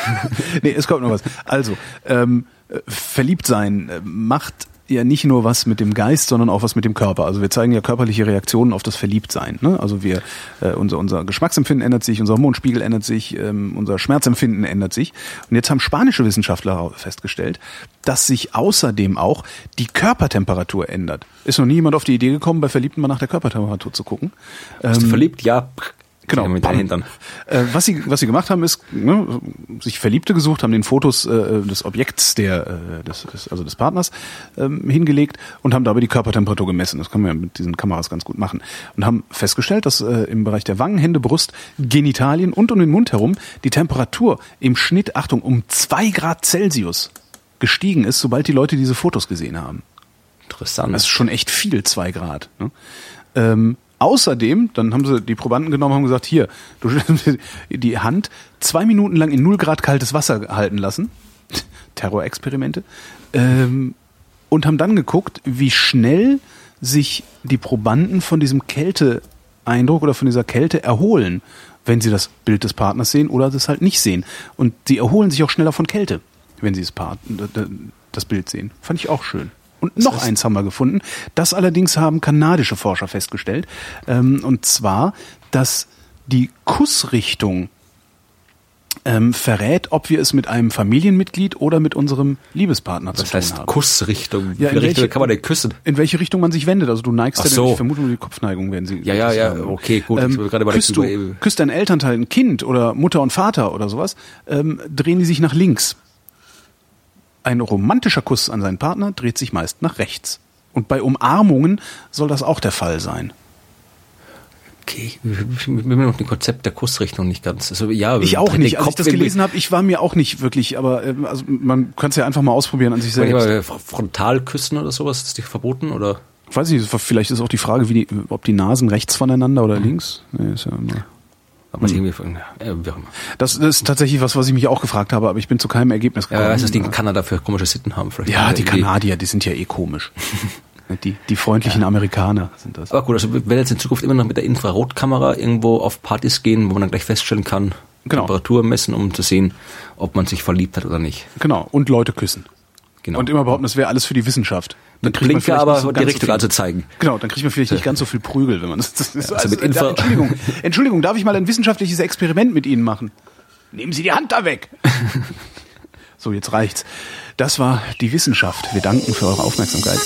*laughs* nee, es kommt noch was. Also, ähm, verliebt sein äh, macht ja nicht nur was mit dem Geist, sondern auch was mit dem Körper. Also wir zeigen ja körperliche Reaktionen auf das Verliebtsein. Ne? Also wir, äh, unser, unser Geschmacksempfinden ändert sich, unser Hormonspiegel ändert sich, ähm, unser Schmerzempfinden ändert sich. Und jetzt haben spanische Wissenschaftler festgestellt, dass sich außerdem auch die Körpertemperatur ändert. Ist noch nie jemand auf die Idee gekommen, bei Verliebten mal nach der Körpertemperatur zu gucken. Bist ähm, du verliebt? Ja. Genau. Mit den Hintern. Äh, was sie was sie gemacht haben ist ne, sich Verliebte gesucht, haben den Fotos äh, des Objekts der äh, des, des also des Partners ähm, hingelegt und haben dabei die Körpertemperatur gemessen. Das kann man ja mit diesen Kameras ganz gut machen und haben festgestellt, dass äh, im Bereich der Wangen, Hände, Brust, Genitalien und um den Mund herum die Temperatur im Schnitt Achtung um zwei Grad Celsius gestiegen ist, sobald die Leute diese Fotos gesehen haben. Interessant. Das ist schon echt viel, zwei Grad. Ne? Ähm, Außerdem, dann haben sie die Probanden genommen haben gesagt, hier, du *laughs* die Hand zwei Minuten lang in null Grad kaltes Wasser halten lassen. *laughs* Terrorexperimente. Ähm, und haben dann geguckt, wie schnell sich die Probanden von diesem Kälteeindruck oder von dieser Kälte erholen, wenn sie das Bild des Partners sehen oder das halt nicht sehen. Und sie erholen sich auch schneller von Kälte, wenn sie das, Part, das Bild sehen. Fand ich auch schön. Und noch eins haben wir gefunden. Das allerdings haben kanadische Forscher festgestellt. Ähm, und zwar, dass die Kussrichtung ähm, verrät, ob wir es mit einem Familienmitglied oder mit unserem Liebespartner Was zu tun haben. Das heißt Kussrichtung? Ja, in welche, kann man denn küssen? In welche Richtung man sich wendet. Also du neigst Ach ja, so. ich vermute nur die Kopfneigung werden sie. Ja, ja, ja, haben. okay, gut. Ähm, gerade bei küsst, du, küsst dein Elternteil ein Kind oder Mutter und Vater oder sowas, ähm, drehen die sich nach links. Ein romantischer Kuss an seinen Partner dreht sich meist nach rechts. Und bei Umarmungen soll das auch der Fall sein. Okay, ich bin mir noch dem Konzept der Kussrichtung nicht ganz. Also ja, ich auch nicht. Als ich das gelesen habe, ich war mir auch nicht wirklich, aber ähm, also man kann es ja einfach mal ausprobieren an sich selbst. Aber frontal küssen oder sowas, ist das verboten oder? Weiß ich, vielleicht ist auch die Frage, wie die, ob die Nasen rechts voneinander oder links. Nee, ist ja immer. Aber hm. irgendwie, äh, wie auch immer. Das, das ist tatsächlich was, was ich mich auch gefragt habe, aber ich bin zu keinem Ergebnis gekommen. Ja, was ist die in Kanada für komische Sitten haben vielleicht. Ja, die Kanadier, die sind ja eh komisch. *laughs* die, die freundlichen ja. Amerikaner sind das. Aber gut, also wenn jetzt in Zukunft immer noch mit der Infrarotkamera irgendwo auf Partys gehen, wo man dann gleich feststellen kann, genau. Temperatur messen, um zu sehen, ob man sich verliebt hat oder nicht. Genau, und Leute küssen. Genau. Und immer behaupten, das wäre alles für die Wissenschaft. Dann kriegt man vielleicht aber so die Richtung so anzuzeigen. Genau, dann kriegt man vielleicht nicht ganz so viel Prügel, wenn man das, das ist. Also, also mit Info Entschuldigung, *laughs* Entschuldigung, darf ich mal ein wissenschaftliches Experiment mit Ihnen machen? Nehmen Sie die Hand da weg. *laughs* so, jetzt reicht's. Das war die Wissenschaft. Wir danken für eure Aufmerksamkeit.